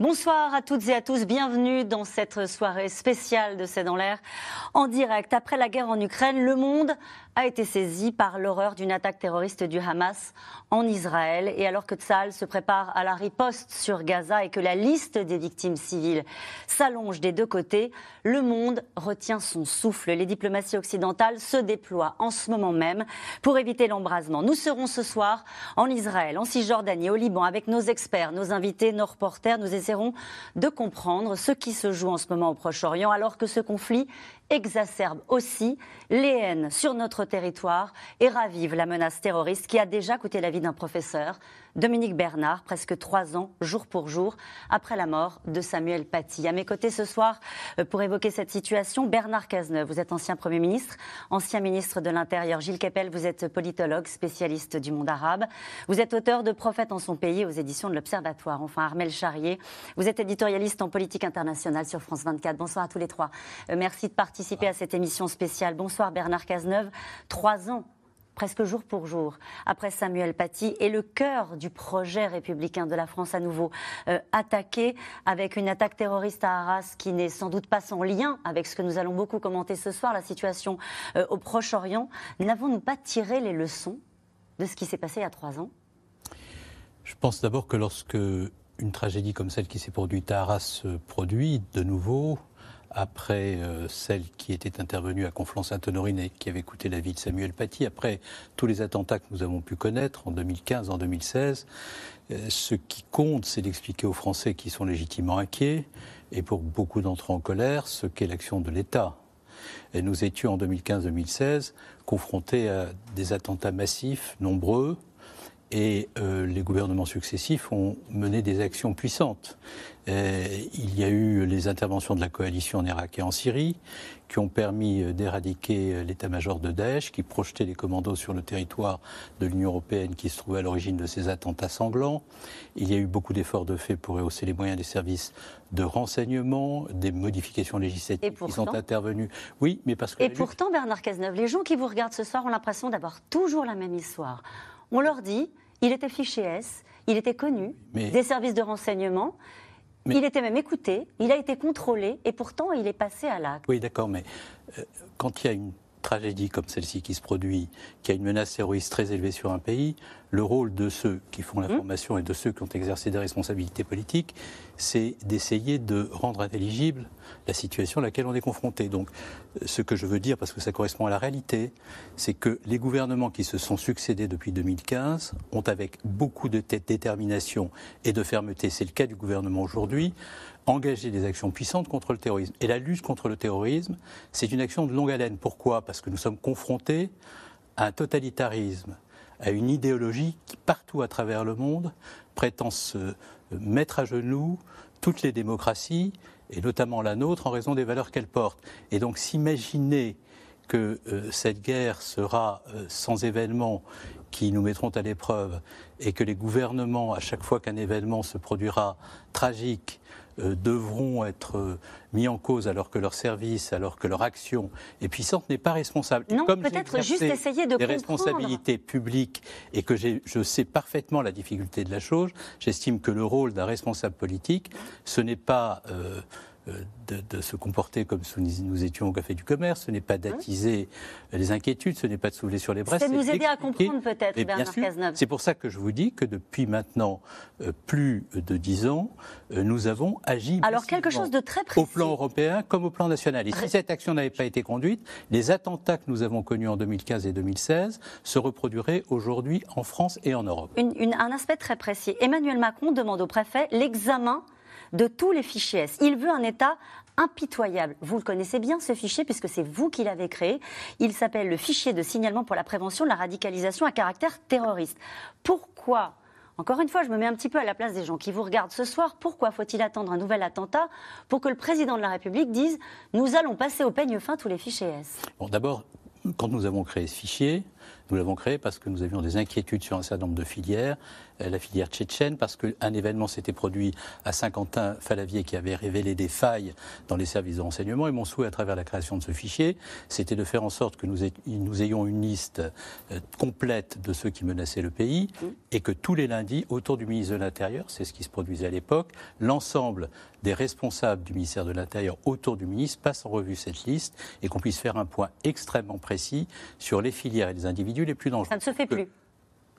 Bonsoir à toutes et à tous, bienvenue dans cette soirée spéciale de C'est dans l'air. En direct, après la guerre en Ukraine, le monde a été saisi par l'horreur d'une attaque terroriste du Hamas en Israël. Et alors que Tsahal se prépare à la riposte sur Gaza et que la liste des victimes civiles s'allonge des deux côtés, le monde retient son souffle. Les diplomaties occidentales se déploient en ce moment même pour éviter l'embrasement. Nous serons ce soir en Israël, en Cisjordanie, au Liban, avec nos experts, nos invités, nos reporters. Nous de comprendre ce qui se joue en ce moment au Proche-Orient, alors que ce conflit exacerbe aussi les haines sur notre territoire et ravive la menace terroriste qui a déjà coûté la vie d'un professeur, Dominique Bernard, presque trois ans, jour pour jour, après la mort de Samuel Paty. À mes côtés ce soir, euh, pour évoquer cette situation, Bernard Cazeneuve, vous êtes ancien Premier ministre, ancien ministre de l'Intérieur. Gilles Kepel, vous êtes politologue, spécialiste du monde arabe. Vous êtes auteur de Prophètes en son pays aux éditions de l'Observatoire. Enfin, Armel Charrier, vous êtes éditorialiste en politique internationale sur France 24. Bonsoir à tous les trois. Euh, merci de participer à cette émission spéciale. Bonsoir Bernard Cazeneuve. Trois ans presque jour pour jour, après Samuel Paty, et le cœur du projet républicain de la France à nouveau euh, attaqué avec une attaque terroriste à Arras qui n'est sans doute pas sans lien avec ce que nous allons beaucoup commenter ce soir, la situation euh, au Proche-Orient. N'avons-nous pas tiré les leçons de ce qui s'est passé il y a trois ans? Je pense d'abord que lorsque une tragédie comme celle qui s'est produite à Arras se produit de nouveau, après euh, celle qui était intervenue à Conflans-Sainte-Honorine et qui avait coûté la vie de Samuel Paty, après tous les attentats que nous avons pu connaître en 2015, en 2016, euh, ce qui compte, c'est d'expliquer aux Français qui sont légitimement inquiets, et pour beaucoup d'entre eux en colère, ce qu'est l'action de l'État. Et nous étions en 2015-2016 confrontés à des attentats massifs, nombreux, et euh, les gouvernements successifs ont mené des actions puissantes. Euh, il y a eu les interventions de la coalition en Irak et en Syrie qui ont permis euh, d'éradiquer l'état-major de Daesh, qui projetait les commandos sur le territoire de l'Union européenne qui se trouvait à l'origine de ces attentats sanglants. Il y a eu beaucoup d'efforts de fait pour rehausser les moyens des services de renseignement, des modifications législatives qui sont intervenues. Oui, mais parce que... Et pourtant, Bernard Cazeneuve, les gens qui vous regardent ce soir ont l'impression d'avoir toujours la même histoire. On leur dit, il était fiché S, il était connu des services de renseignement. Il était même écouté, il a été contrôlé et pourtant il est passé à l'acte. Oui, d'accord, mais euh, quand il y a une tragédie comme celle-ci qui se produit, qui a une menace terroriste très élevée sur un pays, le rôle de ceux qui font l'information et de ceux qui ont exercé des responsabilités politiques, c'est d'essayer de rendre intelligible la situation à laquelle on est confronté. Donc, ce que je veux dire, parce que ça correspond à la réalité, c'est que les gouvernements qui se sont succédés depuis 2015 ont, avec beaucoup de détermination et de fermeté, c'est le cas du gouvernement aujourd'hui, engagé des actions puissantes contre le terrorisme. Et la lutte contre le terrorisme, c'est une action de longue haleine. Pourquoi? Parce que nous sommes confrontés à un totalitarisme à une idéologie qui, partout à travers le monde, prétend se mettre à genoux toutes les démocraties, et notamment la nôtre, en raison des valeurs qu'elle porte. Et donc s'imaginer que euh, cette guerre sera euh, sans événements qui nous mettront à l'épreuve et que les gouvernements, à chaque fois qu'un événement se produira tragique, euh, devront être euh, mis en cause alors que leur service, alors que leur action est puissante, n'est pas responsable. Non, peut-être juste essayer de des responsabilités publiques et que je sais parfaitement la difficulté de la chose, j'estime que le rôle d'un responsable politique, ce n'est pas euh, euh, de, se comporter comme si nous étions au Café du Commerce, ce n'est pas d'attiser les inquiétudes, ce n'est pas de soulever sur les braises. C'est de nous aider à comprendre peut-être, Bernard Cazeneuve. C'est pour ça que je vous dis que depuis maintenant euh, plus de dix ans, euh, nous avons agi Alors quelque chose de très précis. au plan européen comme au plan national. Et si cette action n'avait pas été conduite, les attentats que nous avons connus en 2015 et 2016 se reproduiraient aujourd'hui en France et en Europe. un aspect très précis. Emmanuel Macron demande au préfet l'examen de tous les fichiers S. Il veut un État impitoyable. Vous le connaissez bien, ce fichier, puisque c'est vous qui l'avez créé. Il s'appelle le fichier de signalement pour la prévention de la radicalisation à caractère terroriste. Pourquoi encore une fois, je me mets un petit peu à la place des gens qui vous regardent ce soir. Pourquoi faut-il attendre un nouvel attentat pour que le président de la République dise nous allons passer au peigne fin tous les fichiers S? D'abord, quand nous avons créé ce fichier, Nous l'avons créé parce que nous avions des inquiétudes sur un certain nombre de filières, la filière tchétchène, parce qu'un événement s'était produit à Saint-Quentin-Falavier qui avait révélé des failles dans les services de renseignement. Et mon souhait à travers la création de ce fichier, c'était de faire en sorte que nous, ayons une liste euh, complète de ceux qui menaçaient le pays mmh. et que tous les lundis, autour du ministre de l'Intérieur, c'est ce qui se produisait à l'époque, l'ensemble des responsables du ministère de l'Intérieur autour du ministre passent en revue cette liste et qu'on puisse faire un point extrêmement précis sur les filières et les individus les plus dangereux. Ça ne se fait plus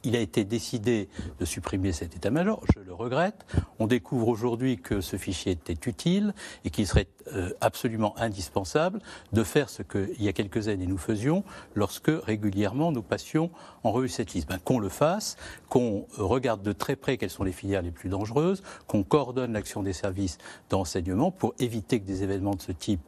il a été décidé de supprimer cet état-major, je le regrette. On découvre aujourd'hui que ce fichier était utile et qu'il serait euh, absolument indispensable de faire ce qu'il y a quelques années nous faisions lorsque régulièrement nous passions en revue cette liste. Ben, qu'on le fasse, qu'on regarde de très près quelles sont les filières les plus dangereuses, qu'on coordonne l'action des services d'enseignement pour éviter que des événements de ce type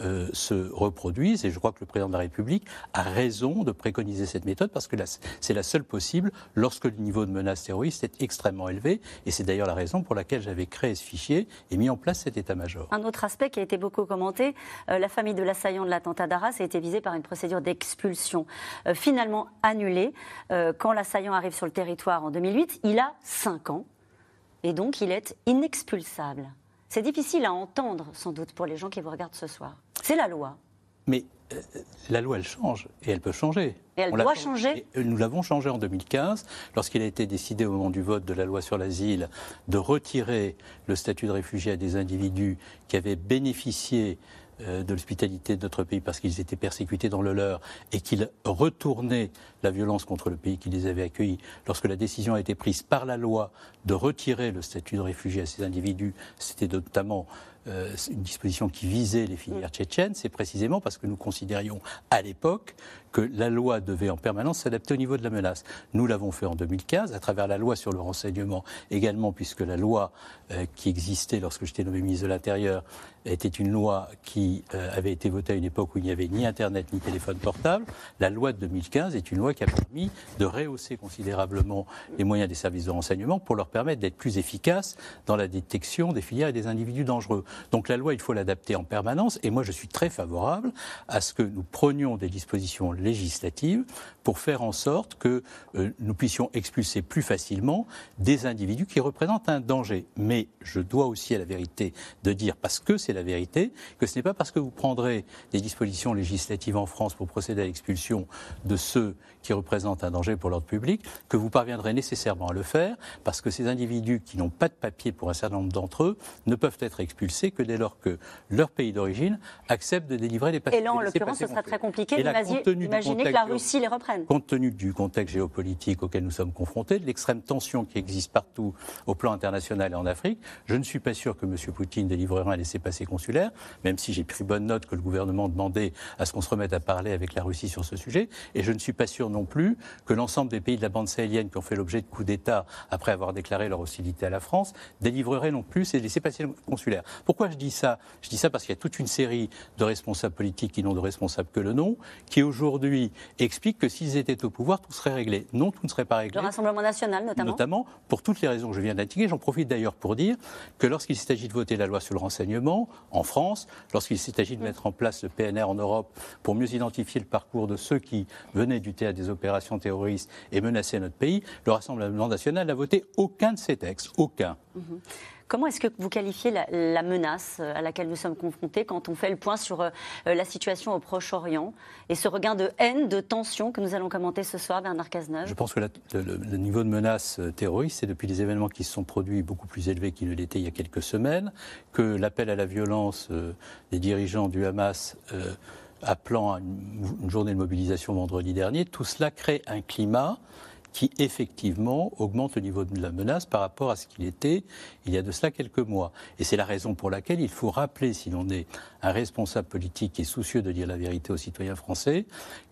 euh, se reproduisent. Et je crois que le président de la République a raison de préconiser cette méthode parce que c'est la seule possible lorsque le niveau de menace terroriste est extrêmement élevé. Et c'est d'ailleurs la raison pour laquelle j'avais créé ce fichier et mis en place cet état-major. Un autre aspect qui a été beaucoup commenté, euh, la famille de l'assaillant de l'attentat d'Arras a été visée par une procédure d'expulsion euh, finalement annulée. quand l'assaillant arrive sur le territoire en 2008, il a 5 ans et donc il est inexpulsable. C'est difficile à entendre, sans doute, pour les gens qui vous regardent ce soir. C'est la loi. Mais euh, la loi, elle change, et elle peut changer. Et elle doit changer Nous l'avons changé en 2015, lorsqu'il a été décidé au moment du vote de la loi sur l'asile de retirer le statut de réfugié à des individus qui avaient bénéficié de l'hospitalité de notre pays parce qu'ils étaient persécutés dans le leur et qu'ils retournaient la violence contre le pays qui les avait accueillis, lorsque la décision a été prise par la loi de retirer le statut de réfugié à ces individus, c'était notamment euh, une disposition qui visait les filières tchétchènes, c'est précisément parce que nous considérions à l'époque que la loi devait en permanence s'adapter au niveau de la menace. Nous l'avons fait en 2015 à travers la loi sur le renseignement également, puisque la loi euh, qui existait lorsque j'étais nommé ministre de l'Intérieur était une loi qui euh, avait été votée à une époque où il n'y avait ni Internet ni téléphone portable. La loi de 2015 est une loi qui a permis de rehausser considérablement les moyens des services de renseignement pour leur permettre d'être plus efficaces dans la détection des filières et des individus dangereux. Donc la loi, il faut l'adapter en permanence. Et moi, je suis très favorable à ce que nous prenions des dispositions législatives pour faire en sorte que euh, nous puissions expulser plus facilement des individus qui représentent un danger. Mais je dois aussi à la vérité de dire, parce que c'est la vérité, que ce n'est pas parce que vous prendrez des dispositions législatives en France pour procéder à l'expulsion de ceux qui représentent un danger pour l'ordre public que vous parviendrez nécessairement à le faire, parce que ces individus qui n'ont pas de papier pour un certain nombre d'entre eux ne peuvent être expulsés que dès lors que leur pays d'origine accepte de délivrer les papiers. Et là, en l'occurrence, ce sera très compliqué. Imaginez que la Russie les reprenne. Compte tenu du contexte géopolitique auquel nous sommes confrontés, de l'extrême tension qui existe partout au plan international et en Afrique, je ne suis pas sûr que M. Poutine délivrera un laissez-passer consulaire, même si j'ai pris bonne note que le gouvernement demandait à ce qu'on se remette à parler avec la Russie sur ce sujet. Et je ne suis pas sûr non plus que l'ensemble des pays de la bande sahélienne qui ont fait l'objet de coups d'État après avoir déclaré leur hostilité à la France délivreraient non plus ces laissez-passer consulaires. Pourquoi je dis ça? Je dis ça parce qu'il y a toute une série de responsables politiques qui n'ont de responsables que le nom, qui aujourd'hui expliquent que s'ils étaient au pouvoir, tout serait réglé. Non, tout ne serait pas réglé. Le Rassemblement national, notamment Notamment, pour toutes les raisons que je viens d'indiquer. J'en profite d'ailleurs pour dire que lorsqu'il s'agit de voter la loi sur le renseignement, en France, lorsqu'il s'agit de mm. mettre en place le PNR en Europe pour mieux identifier le parcours de ceux qui venaient du théâtre des opérations terroristes et menaçaient notre pays, le Rassemblement national n'a voté aucun de ces textes. Aucun. Mm-hmm. Comment est-ce que vous qualifiez la, menace euh, à laquelle nous sommes confrontés quand on fait le point sur euh, euh, la situation au Proche-Orient et ce regain de haine, de tension que nous allons commenter ce soir, Bernard Cazeneuve? Je pense que le, niveau de menace terroriste, c'est depuis les événements qui se sont produits beaucoup plus élevé qu'il ne l'était il y a quelques semaines, que l'appel à la violence des dirigeants du Hamas appelant à une, journée de mobilisation vendredi dernier, tout cela crée un climat qui effectivement augmente le niveau de la menace par rapport à ce qu'il était il y a de cela quelques mois. Et c'est la raison pour laquelle il faut rappeler, si l'on est un responsable politique qui est soucieux de dire la vérité aux citoyens français,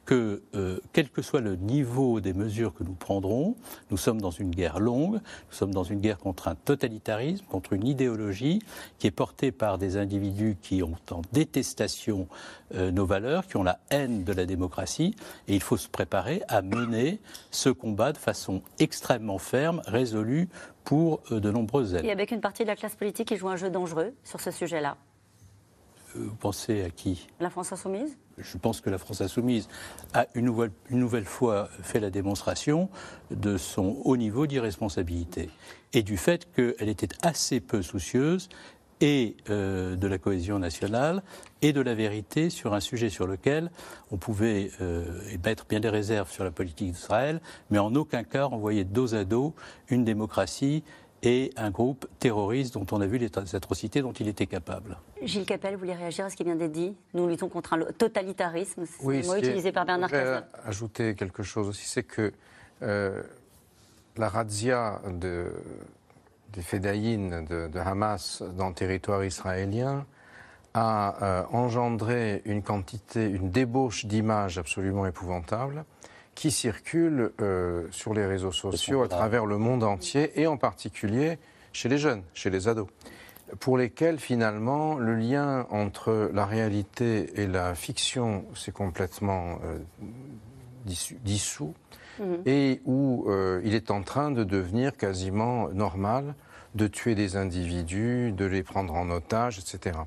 que euh, quel que soit le niveau des mesures que nous prendrons, nous sommes dans une guerre longue, nous sommes dans une guerre contre un totalitarisme, contre une idéologie qui est portée par des individus qui ont en détestation euh, nos valeurs, qui ont la haine de la démocratie, et il faut se préparer à mener ce combat de façon extrêmement ferme, résolue pour euh, de nombreuses années. Et avec une partie de la classe politique qui joue un jeu dangereux sur ce sujet-là. Vous pensez à qui? La France insoumise? Je pense que la France insoumise a une nouvelle, une nouvelle fois fait la démonstration de son haut niveau d'irresponsabilité et du fait qu'elle était assez peu soucieuse et euh, de la cohésion nationale et de la vérité sur un sujet sur lequel on pouvait euh, mettre bien des réserves sur la politique d'Israël, mais en aucun cas envoyer dos à dos une démocratie et un groupe terroriste dont on a vu les atrocités dont il était capable. Gilles Capel, vous voulez réagir à ce qui vient d'être dit? Nous luttons contre un totalitarisme, c'est oui, le mot utilisé par Bernard Cazeneuve. ajouter quelque chose aussi, c'est que euh, la razzia de, des fédayines de, Hamas dans le territoire israélien a euh, engendré une quantité, une débauche d'images absolument épouvantable qui circulent euh, sur les réseaux sociaux à travers le monde entier et en particulier chez les jeunes, chez les ados, pour lesquels finalement le lien entre la réalité et la fiction s'est complètement euh, dissous mhm. et où euh, il est en train de devenir quasiment normal de tuer des individus, de les prendre en otage, etc.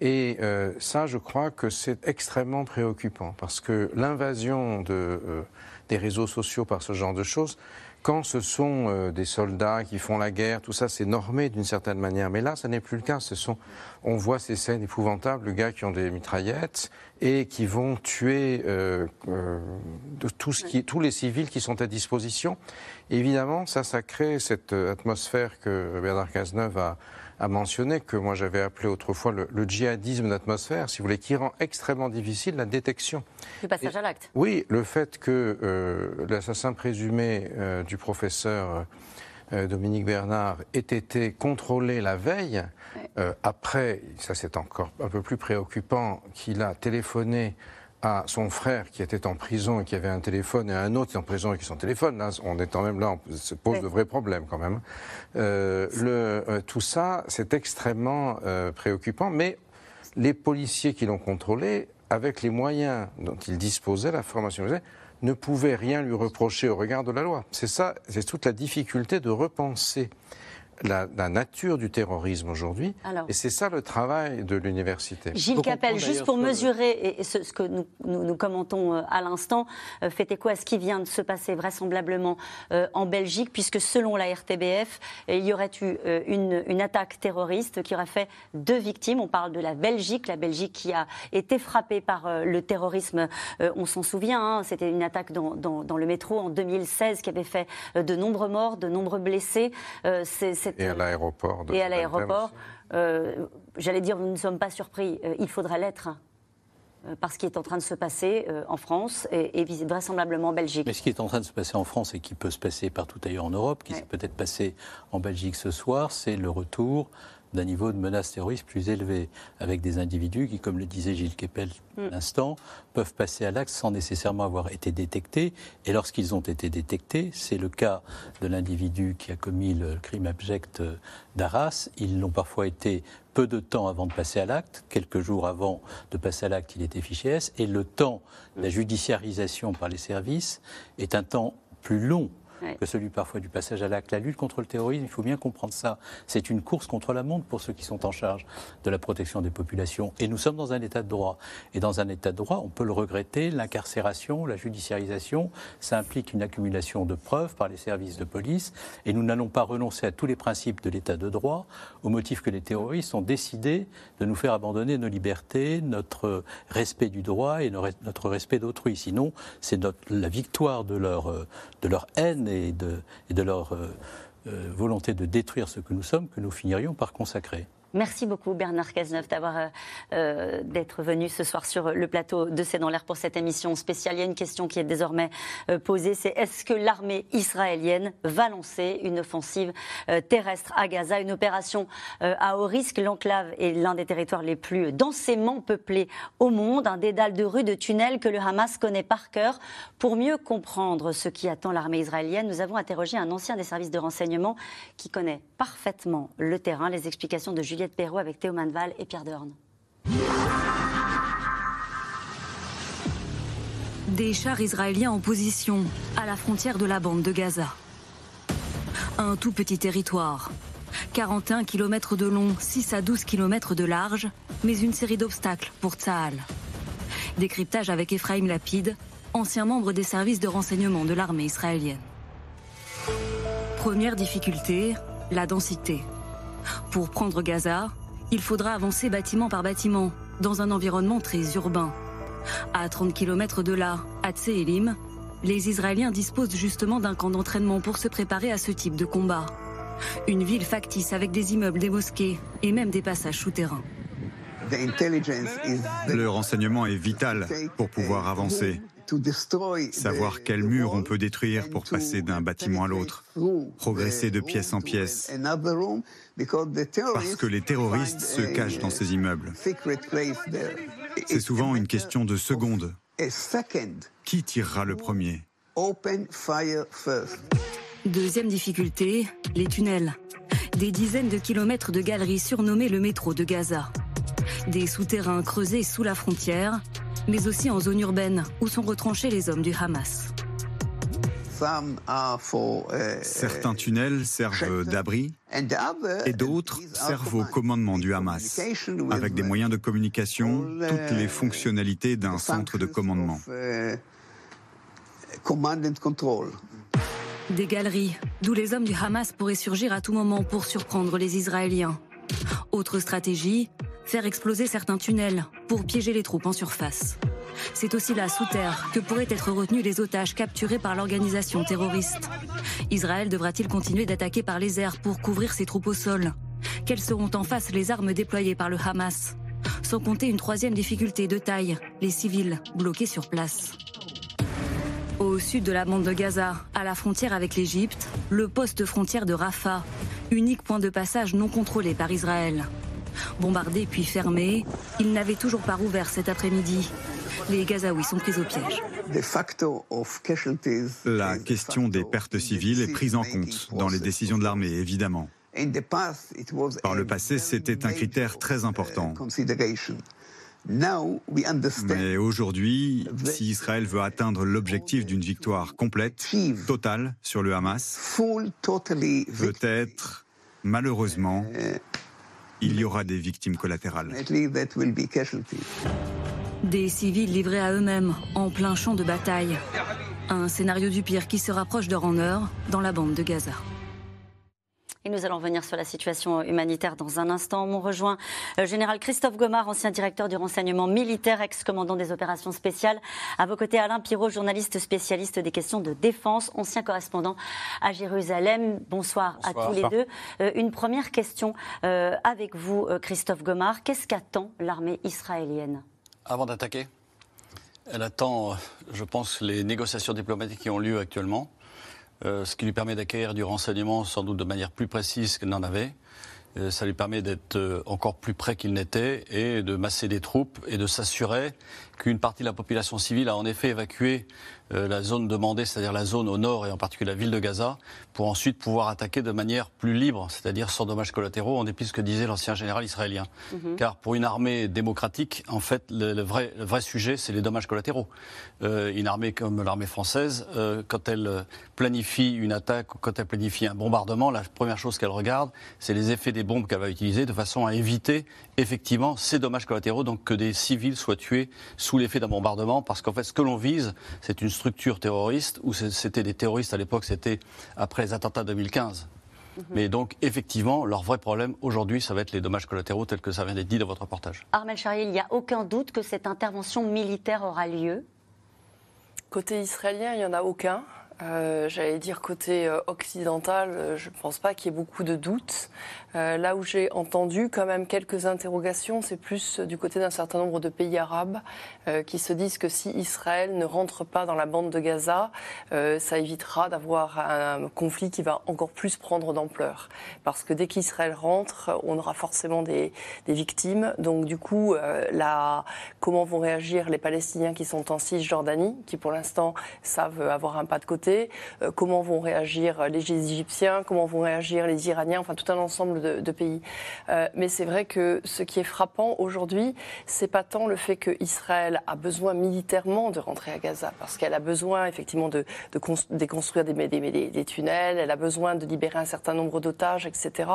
Et euh, ça, je crois que c'est extrêmement préoccupant parce que l'invasion de, euh, des réseaux sociaux par ce genre de choses, quand ce sont euh, des soldats qui font la guerre, tout ça, c'est normé d'une certaine manière. Mais là, ça n'est plus le cas. Ce sont, on voit ces scènes épouvantables, de gars qui ont des mitraillettes et qui vont tuer de tout ce qui, tous les civils qui sont à disposition. évidemment, ça, ça crée cette atmosphère que Bernard Cazeneuve a a mentionné que moi j'avais appelé autrefois le, djihadisme d'atmosphère, si vous voulez, qui rend extrêmement difficile la détection. Du passage à l'acte. Oui, le fait que euh, l'assassin présumé euh, du professeur euh, Dominique Bernard ait été contrôlé la veille, après, ça c'est encore un peu plus préoccupant, qu'il a téléphoné à son frère qui était en prison et qui avait un téléphone et à un autre qui est en prison et qui son téléphone. Là, on est quand même là, on se pose de vrais problèmes quand même. Euh, le, euh, tout ça, c'est extrêmement euh, préoccupant, mais les policiers qui l'ont contrôlé, avec les moyens dont ils disposaient, la formation ne pouvaient rien lui reprocher au regard de la loi. C'est ça, c'est toute la difficulté de repenser la, nature du terrorisme aujourd'hui. Et c'est ça le travail de l'université. Gilles Capel, juste pour mesurer et ce, que nous, nous, commentons euh, à l'instant, euh, fait écho à ce qui vient de se passer vraisemblablement euh, en Belgique, puisque selon la RTBF, il y aurait eu une, une, attaque terroriste qui aurait fait deux victimes. On parle de la Belgique, la Belgique qui a été frappée par le terrorisme, on s'en souvient, hein. c'était une attaque dans, dans, le métro en 2016 qui avait fait de nombreux morts, de nombreux blessés. Et à l'aéroport. Et à l'aéroport. Euh, j'allais dire, nous ne sommes pas surpris. Euh, il faudrait l'être euh, par ce qui est en train de se passer en France et, et, vraisemblablement en Belgique. Mais ce qui est en train de se passer en France et qui peut se passer partout ailleurs en Europe, qui s'est peut-être passé en Belgique ce soir, c'est le retour d'un niveau de menace terroriste plus élevé, avec des individus qui, comme le disait Gilles Kepel à l'instant, peuvent passer à l'acte sans nécessairement avoir été détectés. Et lorsqu'ils ont été détectés, c'est le cas de l'individu qui a commis le crime abject d'Arras, ils l'ont parfois été peu de temps avant de passer à l'acte, quelques jours avant de passer à l'acte, il était fiché S, et le temps, la judiciarisation par les services est un temps plus long que celui parfois du passage à l'acte. La lutte contre le terrorisme, il faut bien comprendre ça. C'est une course contre la montre pour ceux qui sont en charge de la protection des populations. Et nous sommes dans un état de droit. Et dans un état de droit, on peut le regretter, l'incarcération, la judiciarisation, ça implique une accumulation de preuves par les services de police. Et nous n'allons pas renoncer à tous les principes de l'état de droit au motif que les terroristes ont décidé de nous faire abandonner nos libertés, notre respect du droit et notre respect d'autrui. Sinon, c'est la victoire de leur, de leur haine et de, leur euh, euh, volonté de détruire ce que nous sommes que nous finirions par consacrer. Merci beaucoup Bernard Cazeneuve d'avoir euh, euh, d'être venu ce soir sur le plateau de C'est dans l'air pour cette émission spéciale. Il y a une question qui est désormais euh, posée, c'est est-ce que l'armée israélienne va lancer une offensive terrestre à Gaza, une opération à haut risque? L'enclave est l'un des territoires les plus densément peuplés au monde, un dédale de rues, de tunnels que le Hamas connaît par cœur. Pour mieux comprendre ce qui attend l'armée israélienne, nous avons interrogé un ancien des services de renseignement qui connaît parfaitement le terrain. Les explications de Juliette Juliette avec Théo Manval et Pierre Dorn. Des chars israéliens en position à la frontière de la bande de Gaza. Un tout petit territoire. 41 km de long, 6 à 12 km de large, mais une série d'obstacles pour Tsahal. Décryptage avec Ephraim Lapide, ancien membre des services de renseignement de l'armée israélienne. Première difficulté, la densité. Pour prendre Gaza, il faudra avancer bâtiment par bâtiment, dans un environnement très urbain. À 30 km de là, à Tseelim, les Israéliens disposent justement d'un camp d'entraînement pour se préparer à ce type de combat. Une ville factice avec des immeubles, des mosquées et même des passages souterrains. Le renseignement est vital pour pouvoir avancer. Savoir quel mur on peut détruire pour passer d'un bâtiment à l'autre, progresser de pièce en pièce, parce que les terroristes se cachent dans ces immeubles. C'est souvent une question de secondes. Qui tirera le premier? Deuxième difficulté, les tunnels. Des dizaines de kilomètres de galeries surnommées le métro de Gaza. Des souterrains creusés sous la frontière, mais aussi en zone urbaine où sont retranchés les hommes du Hamas. Certains tunnels servent d'abri et d'autres servent au commandement du Hamas, avec des moyens de communication, toutes les fonctionnalités d'un centre de commandement. Des galeries, d'où les hommes du Hamas pourraient surgir à tout moment pour surprendre les Israéliens. Autre stratégie, faire exploser certains tunnels pour piéger les troupes en surface. C'est aussi là, sous terre, que pourraient être retenus les otages capturés par l'organisation terroriste. Israël devra-t-il continuer d'attaquer par les airs pour couvrir ses troupes au sol? Quelles seront en face les armes déployées par le Hamas? Sans compter une troisième difficulté de taille, les civils bloqués sur place. Au sud de la bande de Gaza, à la frontière avec l'Égypte, le poste frontière de Rafah, unique point de passage non contrôlé par Israël. Bombardé puis fermé, il n'avait toujours pas rouvert cet après-midi. Les Gazaouis sont pris au piège. La question des pertes civiles est prise en compte dans les décisions de l'armée, évidemment. Par le passé, c'était un critère très important. Mais aujourd'hui, si Israël veut atteindre l'objectif d'une victoire complète, totale sur le Hamas, peut-être, malheureusement, il y aura des victimes collatérales. Des civils livrés à eux-mêmes, en plein champ de bataille. Un scénario du pire qui se rapproche d'heure en heure dans la bande de Gaza. Et nous allons revenir sur la situation humanitaire dans un instant. On rejoint le euh, général Christophe Gomard, ancien directeur du renseignement militaire, ex-commandant des opérations spéciales. À vos côtés, Alain Pirot, journaliste spécialiste des questions de défense, ancien correspondant à Jérusalem. Bonsoir, à tous les deux. Euh, une première question euh, avec vous, Christophe Gomard. Qu'est-ce qu'attend l'armée israélienne? Avant d'attaquer elle attend, je pense, les négociations diplomatiques qui ont lieu actuellement. Euh, ce qui lui permet d'acquérir du renseignement sans doute de manière plus précise qu'elle n'en avait. Euh, ça lui permet d'être euh, encore plus près qu'il n'était et de masser des troupes et de s'assurer qu'une partie de la population civile a en effet évacué la zone demandée, c'est-à-dire la zone au nord et en particulier la ville de Gaza, pour ensuite pouvoir attaquer de manière plus libre, c'est-à-dire sans dommages collatéraux, en dépit de ce que disait l'ancien général israélien. Mhm. Car pour une armée démocratique, en fait, le, vrai, le vrai, sujet, c'est les dommages collatéraux. Euh, une armée comme l'armée française, euh, quand elle planifie une attaque, quand elle planifie un bombardement, la première chose qu'elle regarde, c'est les effets des bombes qu'elle va utiliser, de façon à éviter effectivement ces dommages collatéraux, donc que des civils soient tués sous l'effet d'un bombardement, parce qu'en fait, ce que l'on vise, c'est une structure terroriste, ou c'était des terroristes à l'époque, c'était après les attentats 2015. Mhm. Mais donc, effectivement, leur vrai problème aujourd'hui, ça va être les dommages collatéraux tels que ça vient d'être dit dans votre reportage. Armel Charrier, il n'y a aucun doute que cette intervention militaire aura lieu? Côté israélien, il n'y en a aucun. Euh, j'allais dire côté euh, occidental, euh, je ne pense pas qu'il y ait beaucoup de doutes. là où j'ai entendu quand même quelques interrogations, c'est plus du côté d'un certain nombre de pays arabes qui se disent que si Israël ne rentre pas dans la bande de Gaza, ça évitera d'avoir un conflit qui va encore plus prendre d'ampleur. Parce que dès qu'Israël rentre, on aura forcément des, victimes. Donc du coup, comment vont réagir les Palestiniens qui sont en Cisjordanie, qui pour l'instant savent avoir un pas de côté côté, comment vont réagir les Égyptiens, comment vont réagir les Iraniens, enfin tout un ensemble de, pays. mais c'est vrai que ce qui est frappant aujourd'hui, c'est pas tant le fait que Israël a besoin militairement de rentrer à Gaza, parce qu'elle a besoin effectivement de, déconstruire des, des, des, tunnels, elle a besoin de libérer un certain nombre d'otages, etc.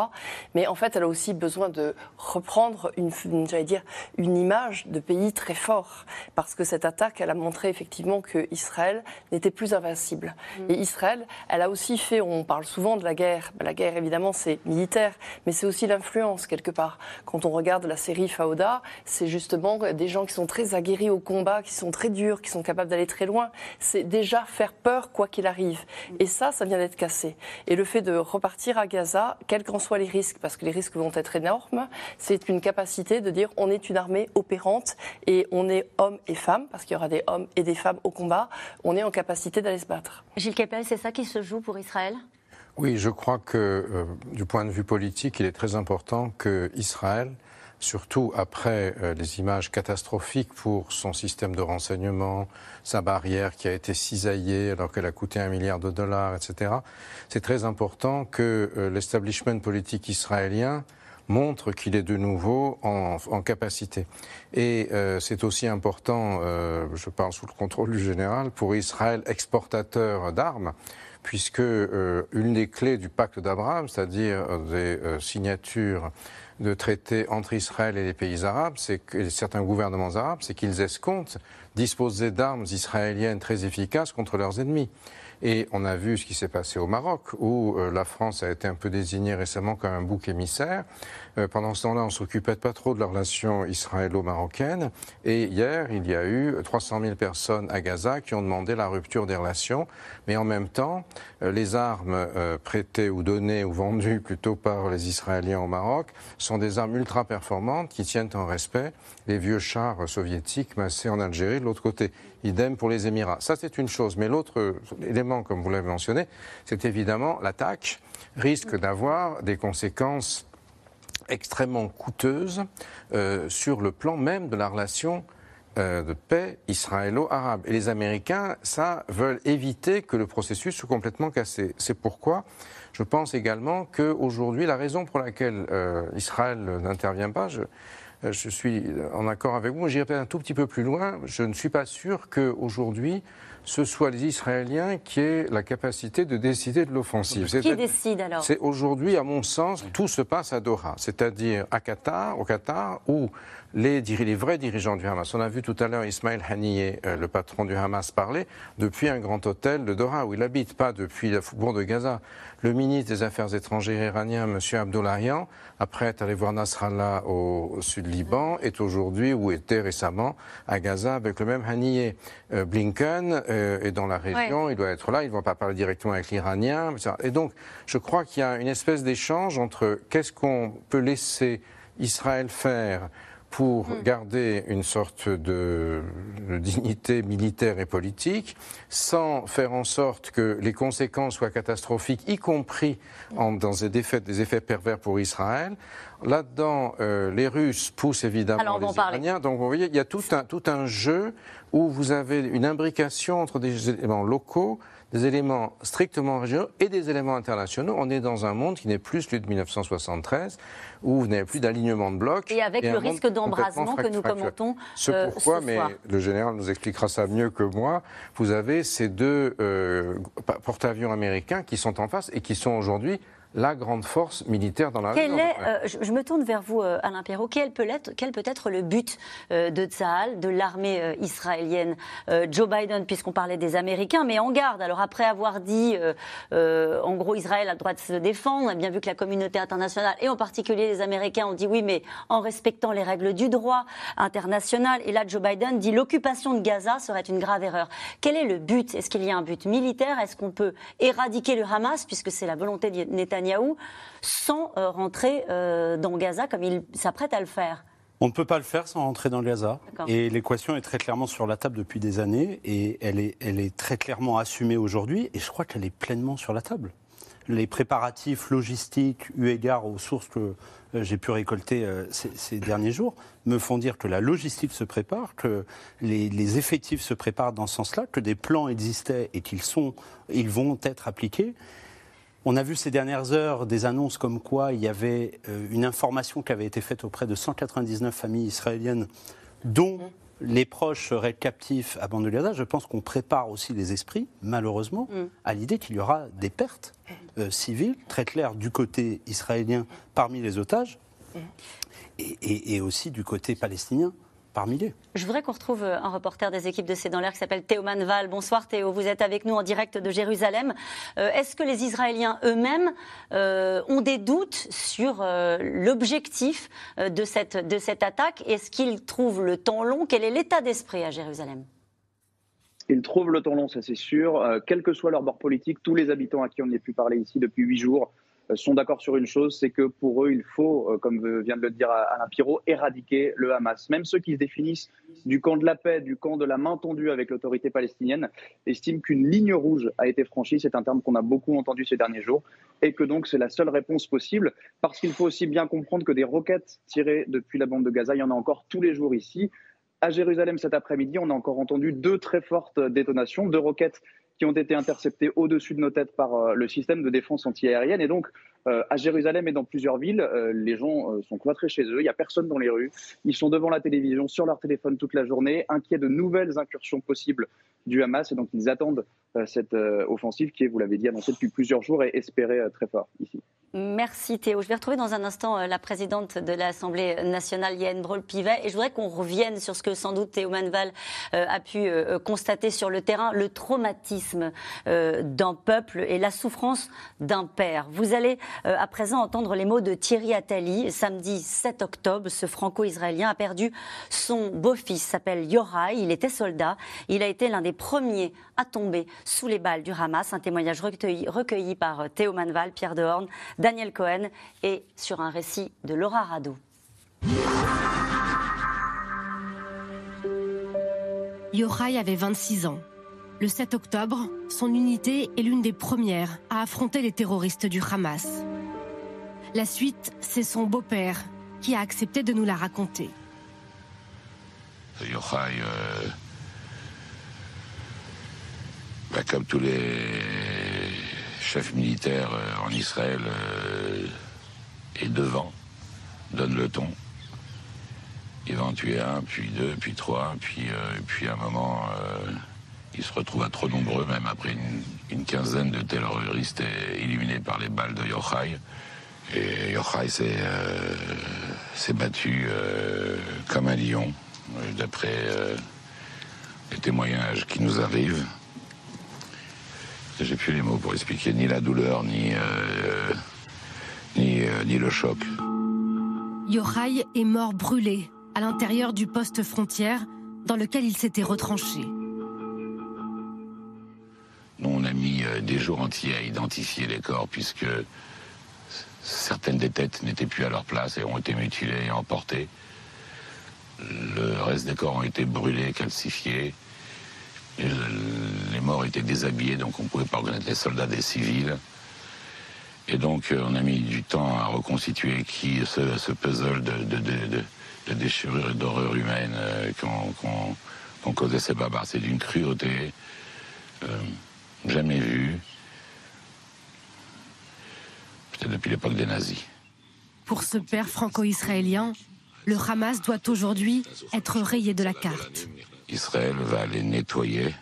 Mais en fait, elle a aussi besoin de reprendre une, j'allais dire, une image de pays très fort, parce que cette attaque, elle a montré effectivement que Israël n'était plus invincible. Et Israël, elle a aussi fait, on parle souvent de la guerre, la guerre évidemment c'est militaire, mais c'est aussi l'influence quelque part. Quand on regarde la série Fauda, c'est justement des gens qui sont très aguerris au combat, qui sont très durs, qui sont capables d'aller très loin. C'est déjà faire peur quoi qu'il arrive. Et ça, ça vient d'être cassé. Et le fait de repartir à Gaza, quels qu'en soient les risques, parce que les risques vont être énormes, c'est une capacité de dire on est une armée opérante et on est hommes et femmes, parce qu'il y aura des hommes et des femmes au combat, on est en capacité d'aller se battre. Gilles Kepel, c'est ça qui se joue pour Israël? Oui, je crois que euh, du point de vue politique, il est très important que Israël surtout après euh, les images catastrophiques pour son système de renseignement, sa barrière qui a été cisaillée alors qu'elle a coûté un milliard de dollars, etc. C'est très important que euh, l'establishment politique israélien montre qu'il est de nouveau en, capacité. Et euh, c'est aussi important, je parle sous le contrôle du général, pour Israël exportateur d'armes, puisque une des clés du pacte d'Abraham, c'est-à-dire des signatures de traités entre Israël et les pays arabes, c'est que certains gouvernements arabes, c'est qu'ils escomptent disposer d'armes israéliennes très efficaces contre leurs ennemis. Et on a vu ce qui s'est passé au Maroc, où euh, la France a été un peu désignée récemment comme un bouc émissaire. Euh, pendant ce temps-là, on s'occupait pas trop de la relation israélo-marocaine. Et hier, il y a eu 300 000 personnes à Gaza qui ont demandé la rupture des relations. Mais en même temps, euh, les armes prêtées ou données ou vendues plutôt par les Israéliens au Maroc sont des armes ultra performantes qui tiennent en respect les vieux chars soviétiques massés en Algérie de l'autre côté. Idem pour les Émirats. Ça, c'est une chose. Mais l'autre élément, comme vous l'avez mentionné, c'est évidemment l'attaque risque d'avoir des conséquences extrêmement coûteuses euh, sur le plan même de la relation euh, de paix israélo-arabe. Et les Américains, ça, veulent éviter que le processus soit complètement cassé. C'est pourquoi je pense également qu'aujourd'hui, la raison pour laquelle euh, Israël n'intervient pas, je suis en accord avec vous. J'irai peut-être un tout petit peu plus loin. Je ne suis pas sûr qu'aujourd'hui, ce soit les Israéliens qui aient la capacité de décider de l'offensive. Qui décide alors C'est aujourd'hui, à mon sens, tout se passe à Doha, c'est-à-dire à Qatar, au Qatar, où les, les, vrais dirigeants du Hamas. On a vu tout à l'heure Ismaël Haniyeh, euh, le patron du Hamas, parler depuis un grand hôtel de Doha, où il habite, pas depuis la faubourg de Gaza. Le ministre des Affaires étrangères iranien, M. Abdollahian, après être allé voir Nasrallah au, sud Liban, est aujourd'hui, ou était récemment, à Gaza avec le même Haniyeh. Euh, Blinken euh, est dans la région, il doit être là, il ne va pas parler directement avec l'Iranien. Et donc, je crois qu'il y a une espèce d'échange entre qu'est-ce qu'on peut laisser Israël faire pour mm. garder une sorte de, dignité militaire et politique, sans faire en sorte que les conséquences soient catastrophiques, y compris en, dans des effets, des effets pervers pour Israël. Là-dedans, euh, les Russes poussent évidemment les Iraniens. Donc vous voyez, il y a tout un, tout un jeu où vous avez une imbrication entre des éléments locaux, des éléments strictement régionaux et des éléments internationaux. On est dans un monde qui n'est plus celui de 1973, où vous n'avez plus d'alignement de blocs. Et avec le risque d'embrasement que nous commentons. Ce euh, pourquoi, mais le général nous expliquera ça mieux que moi, vous avez ces deux euh, porte-avions américains qui sont en face et qui sont aujourd'hui la grande force militaire dans la région. Euh, je, me tourne vers vous, euh, Alain Perrault. Quel peut être, quel peut être le but euh, de Tsahal, de l'armée israélienne Joe Biden, puisqu'on parlait des Américains, mais en garde. Alors après avoir dit, en gros, Israël a le droit de se défendre, on a bien vu que la communauté internationale, et en particulier les Américains, ont dit oui, mais en respectant les règles du droit international. Et là, Joe Biden dit l'occupation de Gaza serait une grave erreur. Quel est le but? Est-ce qu'il y a un but militaire? Est-ce qu'on peut éradiquer le Hamas, puisque c'est la volonté de Netanyahu Netanyahou sans euh, rentrer euh, dans Gaza comme il s'apprête à le faire on ne peut pas le faire sans rentrer dans Gaza. Et l'équation est très clairement sur la table depuis des années et elle est, elle est très clairement assumée aujourd'hui et je crois qu'elle est pleinement sur la table. les préparatifs logistiques, eu égard aux sources que j'ai pu récolter ces, derniers jours, me font dire que la logistique se prépare, que les, effectifs se préparent dans ce sens-là, que des plans existaient et qu'ils sont, ils vont être appliqués. On a vu ces dernières heures des annonces comme quoi il y avait une information qui avait été faite auprès de 199 familles israéliennes, dont mmh les proches seraient captifs à Bandeliada, je pense qu'on prépare aussi les esprits, malheureusement, mm. à l'idée qu'il y aura des pertes euh, civiles, très claires, du côté israélien parmi les otages, mm. et, aussi du côté palestinien je voudrais qu'on retrouve euh, un reporter des équipes de C'est dans l'air qui s'appelle Théo Manval. Bonsoir Théo, vous êtes avec nous en direct de Jérusalem. Euh, est-ce que les Israéliens eux-mêmes euh, ont des doutes sur l'objectif de cette, de cette attaque? Est-ce qu'ils trouvent le temps long? Quel est l'état d'esprit à Jérusalem? Ils trouvent le temps long, ça c'est sûr. quel que soit leur bord politique, tous les habitants à qui on ait pu parler ici depuis huit jours sont d'accord sur une chose, c'est que pour eux, il faut, euh, comme vient de le dire Alain Pirot, éradiquer le Hamas. Même ceux qui se définissent du camp de la paix, du camp de la main tendue avec l'autorité palestinienne, estiment qu'une ligne rouge a été franchie. C'est un terme qu'on a beaucoup entendu ces derniers jours et que donc c'est la seule réponse possible parce qu'il faut aussi bien comprendre que des roquettes tirées depuis la bande de Gaza, il y en a encore tous les jours ici. À Jérusalem cet après-midi, on a encore entendu deux très fortes détonations, deux roquettes qui ont été interceptés au-dessus de nos têtes par euh, le système de défense antiaérienne. Et donc, euh, à Jérusalem et dans plusieurs villes, euh, les gens sont cloîtrés chez eux, il n'y a personne dans les rues, ils sont devant la télévision, sur leur téléphone toute la journée, inquiets de nouvelles incursions possibles du Hamas. Et donc, ils attendent cette offensive qui est, vous l'avez dit, annoncée depuis plusieurs jours et espérée très fort ici. Merci Théo. Je vais retrouver dans un instant euh, la présidente de l'Assemblée nationale, Yann Brault-Pivet, et je voudrais qu'on revienne sur ce que sans doute Théo Manval euh, a pu euh, constater sur le terrain, le traumatisme d'un peuple et la souffrance d'un père. Vous allez à présent entendre les mots de Thierry Attali. Samedi 7 octobre, ce franco-israélien a perdu son beau-fils, s'appelle Yorai, il était soldat, il a été l'un des premiers à tomber sous les balles du Hamas, un témoignage recueilli, recueilli par Théo Manval, Pierre Dehorne, Daniel Cohen et sur un récit de Laura Rado. Yochai avait 26 ans. Le 7 octobre, son unité est l'une des premières à affronter les terroristes du Hamas. La suite, c'est son beau-père qui a accepté de nous la raconter. Yochai, euh, bah, comme tous les chef militaire euh, en Israël euh, est devant, donne le ton. Il va en tuer un, puis deux, puis trois, puis, euh, puis à un moment, il se retrouve à trop nombreux, même après une, quinzaine de terroristes éliminés par les balles de Yochai. Et Yochai s'est battu comme un lion, d'après les témoignages qui nous arrivent. J'ai plus les mots pour expliquer ni la douleur, ni, euh, ni, euh, ni, le choc. Yochai est mort brûlé à l'intérieur du poste frontière dans lequel il s'était retranché. Nous, on a mis euh, des jours entiers à identifier les corps puisque certaines des têtes n'étaient plus à leur place et ont été mutilées et emportées. Le reste des corps ont été brûlés, calcifiés les morts étaient déshabillés, donc on ne pouvait pas reconnaître les soldats des civils. Et donc euh, on a mis du temps à reconstituer qui ce, puzzle de, déchirure et d'horreur humaine euh, qu'ont causé ces barbares. C'est d'une cruauté euh, jamais vue, peut-être depuis l'époque des nazis. Pour ce père franco-israélien, le Hamas doit aujourd'hui être rayé de la carte. Israël va les nettoyer.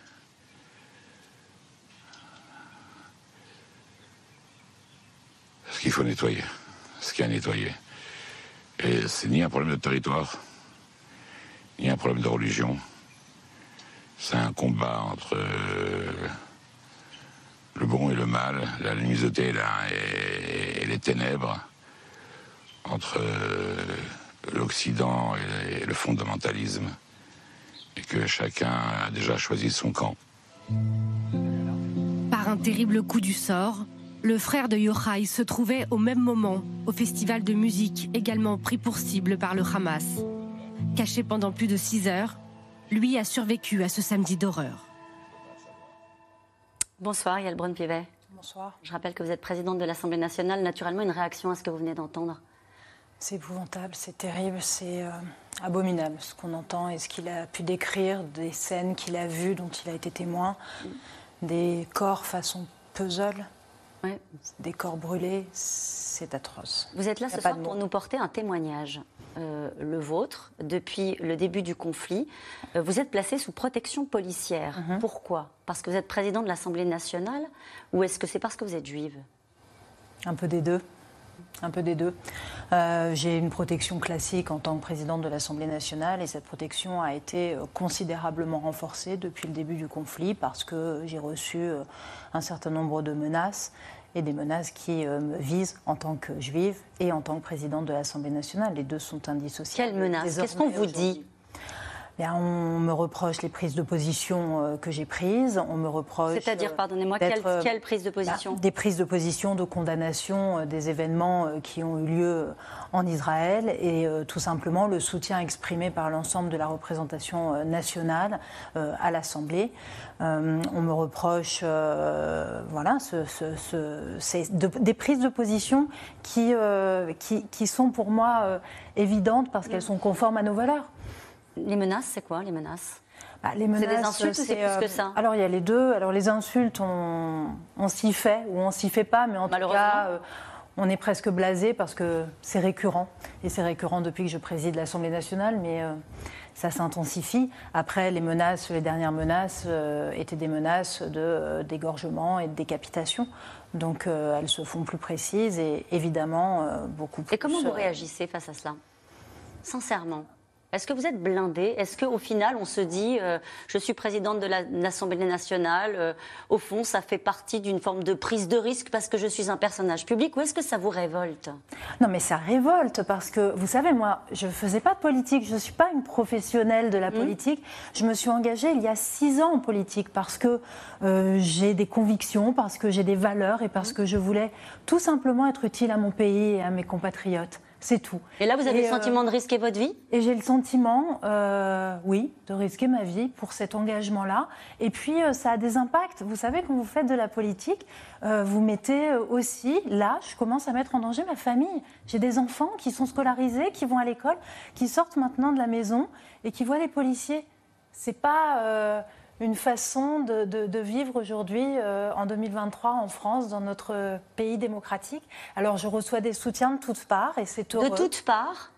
Ce qu'il faut nettoyer, ce qu'il y a à nettoyer. Et c'est ni un problème de territoire, ni un problème de religion. C'est un combat entre euh, le bon et le mal, la luminosité et, les ténèbres, entre euh, l'Occident et le fondamentalisme et que chacun a déjà choisi son camp. Par un terrible coup du sort, le frère de Yochai se trouvait au même moment au festival de musique également pris pour cible par le Hamas. Caché pendant plus de six heures, lui a survécu à ce samedi d'horreur. Bonsoir Yael Brun-Pivet. Bonsoir. Je rappelle que vous êtes présidente de l'Assemblée nationale. Naturellement, une réaction à ce que vous venez d'entendre C'est épouvantable, c'est terrible, c'est euh, abominable ce qu'on entend et ce qu'il a pu décrire, des scènes qu'il a vues, dont il a été témoin, des corps façon puzzle, des corps brûlés, c'est atroce. Vous êtes là ce soir pour nous porter un témoignage. Euh, le vôtre, depuis le début du conflit, euh, vous êtes placé sous protection policière. Mhm. Pourquoi? Parce que vous êtes président de l'Assemblée nationale ou est-ce que c'est parce que vous êtes juive? Un peu des deux. Un peu des deux. Euh, j'ai une protection classique en tant que présidente de l'Assemblée nationale et cette protection a été considérablement renforcée depuis le début du conflit parce que j'ai reçu un certain nombre de menaces et des menaces qui euh, me visent en tant que juive et en tant que présidente de l'Assemblée nationale. Les deux sont indissociables. Quelles menaces? Qu'est-ce qu'on vous dit? On me reproche les prises de position euh, que j'ai prises. On me reproche. C'est-à-dire, pardonnez-moi, quelle, euh, quelle, prise de position? bah, Des prises de position de condamnation des événements qui ont eu lieu en Israël et tout simplement le soutien exprimé par l'ensemble de la représentation nationale à l'Assemblée. on me reproche, voilà, ce, des prises de position qui, qui, qui sont pour moi évidentes parce qu'elles sont conformes à nos valeurs. Les menaces, c'est quoi les menaces? Bah, les menaces, c'est des insultes ou c'est plus que euh, ça? Alors il y a les deux. Alors les insultes, on, s'y fait ou on s'y fait pas, mais en tout cas, euh, on est presque blasé parce que c'est récurrent. Et c'est récurrent depuis que je préside l'Assemblée nationale, mais euh, ça s'intensifie. Après, les menaces, les dernières menaces étaient des menaces de dégorgement et de décapitation. Donc elles se font plus précises et évidemment beaucoup plus. Et comment vous réagissez face à cela? Sincèrement est-ce que vous êtes blindé Est-ce qu'au final, on se dit, euh, je suis présidente de l'Assemblée nationale, euh, au fond, ça fait partie d'une forme de prise de risque parce que je suis un personnage public, ou est-ce que ça vous révolte? Non, mais ça révolte parce que, vous savez, moi, je ne faisais pas de politique, je ne suis pas une professionnelle de la mmh. politique. Je me suis engagée il y a six ans en politique parce que euh, j'ai des convictions, parce que j'ai des valeurs et parce mmh. que je voulais tout simplement être utile à mon pays et à mes compatriotes. C'est tout. Et là, vous avez le euh, sentiment de risquer votre vie? Et j'ai le sentiment, euh, oui, de risquer ma vie pour cet engagement-là. Et puis, euh, ça a des impacts. Vous savez, quand vous faites de la politique, vous mettez aussi, là, je commence à mettre en danger ma famille. J'ai des enfants qui sont scolarisés, qui vont à l'école, qui sortent maintenant de la maison et qui voient les policiers. C'est pas une façon de, vivre aujourd'hui euh, en 2023 en France, dans notre pays démocratique. Alors je reçois des soutiens de toutes parts et c'est heureux. De toutes parts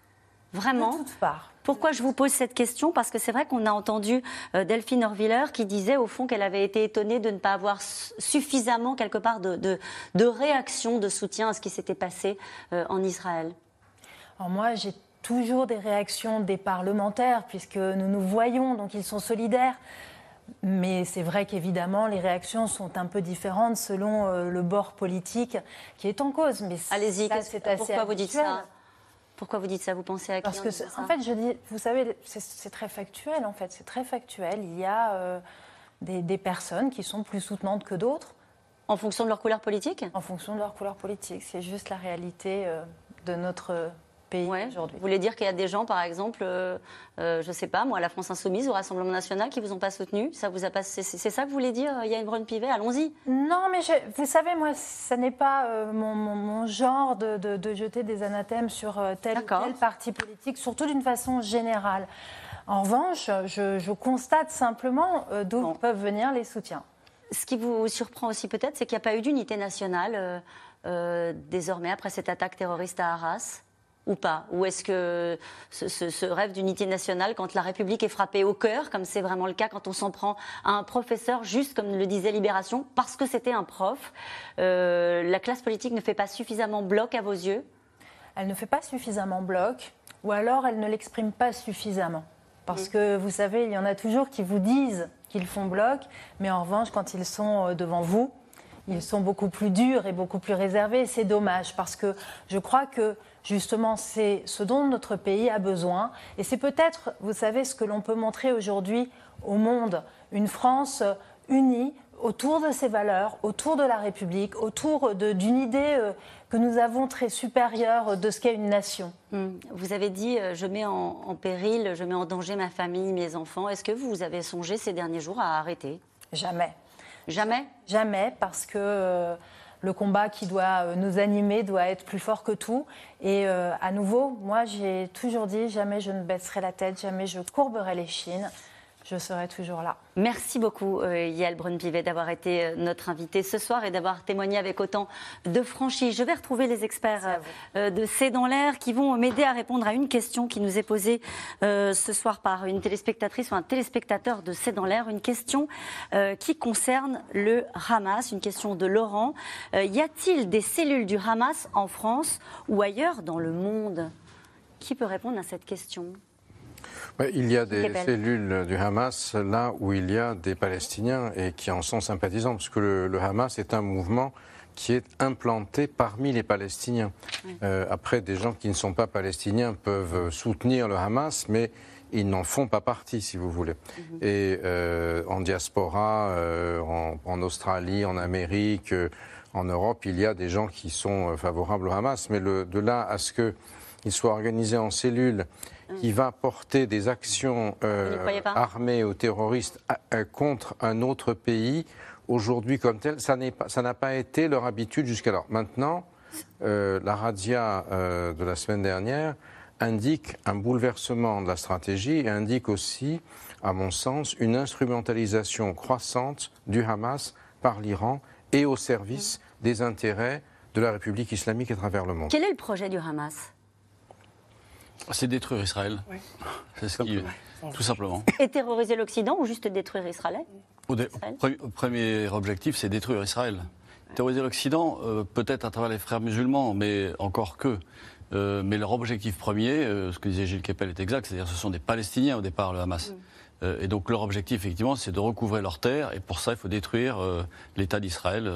Vraiment De toutes parts. Pourquoi je vous pose cette question? Parce que c'est vrai qu'on a entendu euh, Delphine Orviller qui disait au fond qu'elle avait été étonnée de ne pas avoir suffisamment quelque part de, de, réaction, de soutien à ce qui s'était passé euh, en Israël. Alors moi, j'ai toujours des réactions des parlementaires puisque nous nous voyons, donc ils sont solidaires. Mais c'est vrai qu'évidemment, les réactions sont un peu différentes selon euh, le bord politique qui est en cause. Mais Allez-y, pourquoi vous dites ça pourquoi vous dites ça Vous pensez à qui Parce que, en, fait, je dis, vous savez, c'est très factuel. En fait, c'est très factuel. Il y a euh, des, personnes qui sont plus soutenantes que d'autres. En fonction de leur couleur politique En fonction de leur couleur politique. C'est juste la réalité euh, de notre aujourd'hui. Vous voulez dire qu'il y a des gens, par exemple, euh, euh, je ne sais pas, moi, à la France Insoumise, au Rassemblement National, qui ne vous ont pas soutenu? Ça vous a pas... C'est ça que vous voulez dire Il y a une Brune Pivet Allons-y. Non, mais vous savez, moi, ce n'est pas euh, mon, genre de, jeter des anathèmes sur tel ou tel parti politique, surtout d'une façon générale. En revanche, je, constate simplement d'où peuvent venir les soutiens. Ce qui vous surprend aussi peut-être, c'est qu'il n'y a pas eu d'unité nationale désormais après cette attaque terroriste à Arras ou pas Ou est-ce que ce, rêve d'unité nationale, quand la République est frappée au cœur, comme c'est vraiment le cas quand on s'en prend à un professeur, juste comme le disait Libération, parce que c'était un prof, euh, la classe politique ne fait pas suffisamment bloc à vos yeux Elle ne fait pas suffisamment bloc, ou alors elle ne l'exprime pas suffisamment. Parce mm. que vous savez, il y en a toujours qui vous disent qu'ils font bloc, mais en revanche, quand ils sont euh, devant vous, ils sont beaucoup plus durs et beaucoup plus réservés. C'est dommage parce que je crois que justement c'est ce dont notre pays a besoin. Et c'est peut-être, vous savez, ce que l'on peut montrer aujourd'hui au monde. Une France unie autour de ses valeurs, autour de la République, autour d'une idée euh, que nous avons très supérieure de ce qu'est une nation. Hmm. Vous avez dit, euh, je mets en, en, péril, je mets en danger ma famille, mes enfants. Est-ce que vous avez songé ces derniers jours à arrêter? Jamais. Jamais? Jamais, parce que le combat qui doit nous animer doit être plus fort que tout. Et à nouveau, moi, j'ai toujours dit jamais je ne baisserai la tête, jamais je courberai les chines je serai toujours là. Merci beaucoup, euh, Yael Brun-Pivet, d'avoir été euh, notre invité ce soir et d'avoir témoigné avec autant de franchise. Je vais retrouver les experts euh, de C'est dans l'air qui vont m'aider à répondre à une question qui nous est posée ce soir par une téléspectatrice ou un téléspectateur de C'est dans l'air. Une question qui concerne le Hamas, une question de Laurent. y a-t-il des cellules du Hamas en France ou ailleurs dans le monde? Qui peut répondre à cette question? Il y a des cellules du Hamas là où il y a des Palestiniens et qui en sont sympathisants, parce que le, Hamas est un mouvement qui est implanté parmi les Palestiniens. Euh, après, des gens qui ne sont pas palestiniens peuvent soutenir le Hamas, mais ils n'en font pas partie, si vous voulez. Mhm. Et euh, en diaspora, euh, en, Australie, en Amérique, en Europe, il y a des gens qui sont favorables au Hamas. Mais de là à ce qu'ils soient organisés en cellules qui va porter des actions euh, armées aux terroristes euh, contre un autre pays, aujourd'hui comme tel, ça n'a pas été leur habitude jusqu'alors. Maintenant, euh, la radia de la semaine dernière indique un bouleversement de la stratégie et indique aussi, à mon sens, une instrumentalisation croissante du Hamas par l'Iran et au service mm. des intérêts de la République islamique à travers le monde. Quel est le projet du Hamas? C'est détruire Israël. C'est ce qui, tout simplement. Et terroriser l'Occident ou juste détruire Israël? Au, Premier objectif, c'est détruire Israël. Terroriser l'Occident, euh, peut-être à travers les frères musulmans, mais encore que. Euh, mais leur objectif premier, euh, ce que disait Gilles Kepel est exact, c'est-à-dire ce sont des Palestiniens au départ, le Hamas. Mm. et donc leur objectif, effectivement, c'est de recouvrer leurs terres, et pour ça, il faut détruire l'État d'Israël.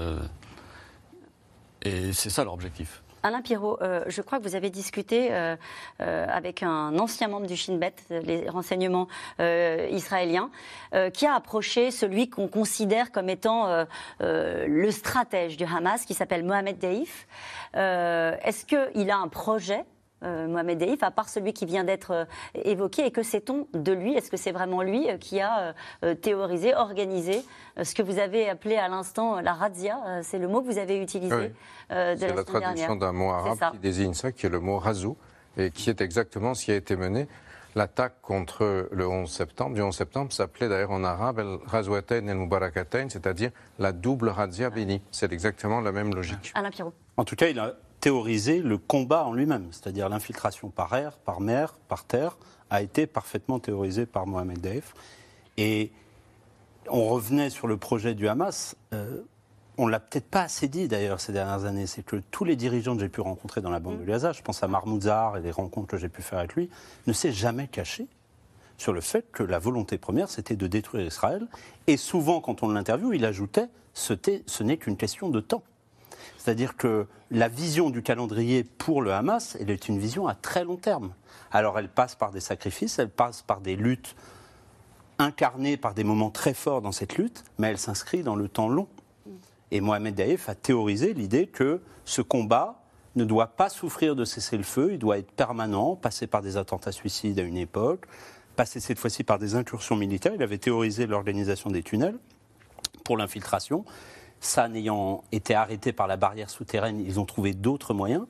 et c'est ça leur objectif. Alain Pirot, euh, je crois que vous avez discuté euh, euh, avec un ancien membre du Shin Bet, les renseignements israéliens, qui a approché celui qu'on considère comme étant le stratège du Hamas, qui s'appelle Mohamed Deif. Est-ce qu'il a un projet euh, Mohamed Deif, à part celui qui vient d'être euh, évoqué, et que sait-on de lui? Est-ce que c'est vraiment lui euh, qui a théorisé, organisé ce que vous avez appelé à l'instant la razzia C'est le mot que vous avez utilisé oui. C'est la, traduction d'un mot arabe qui désigne ça, qui est le mot razou, et qui est exactement ce qui a été mené. L'attaque contre le 11 septembre, du 11 septembre, s'appelait d'ailleurs en arabe el razouatain el mubarakatain, c'est-à-dire la double razzia bénie. C'est exactement la même logique. Alain Pirot. En tout cas, il a théoriser le combat en lui-même, c'est-à-dire l'infiltration par air, par mer, par terre, a été parfaitement théorisé par Mohamed Daif. Et on revenait sur le projet du Hamas. Euh, on l'a peut-être pas assez dit d'ailleurs ces dernières années, c'est que tous les dirigeants que j'ai pu rencontrer dans la bande de Gaza, je pense à Mahmoud et les rencontres que j'ai pu faire avec lui, ne s'est jamais caché sur le fait que la volonté première, c'était de détruire Israël. Et souvent, quand on l'interviewe, il ajoutait ce n'est qu'une question de temps. C'est-à-dire que la vision du calendrier pour le Hamas, elle est une vision à très long terme. Alors elle passe par des sacrifices, elle passe par des luttes incarnées par des moments très forts dans cette lutte, mais elle s'inscrit dans le temps long. Et Mohamed Daïf a théorisé l'idée que ce combat ne doit pas souffrir de cesser le feu, il doit être permanent, passer par des attentats suicides à une époque, passer cette fois-ci par des incursions militaires. Il avait théorisé l'organisation des tunnels pour l'infiltration. Ça n'ayant été arrêté par la barrière souterraine, ils ont trouvé d'autres moyens.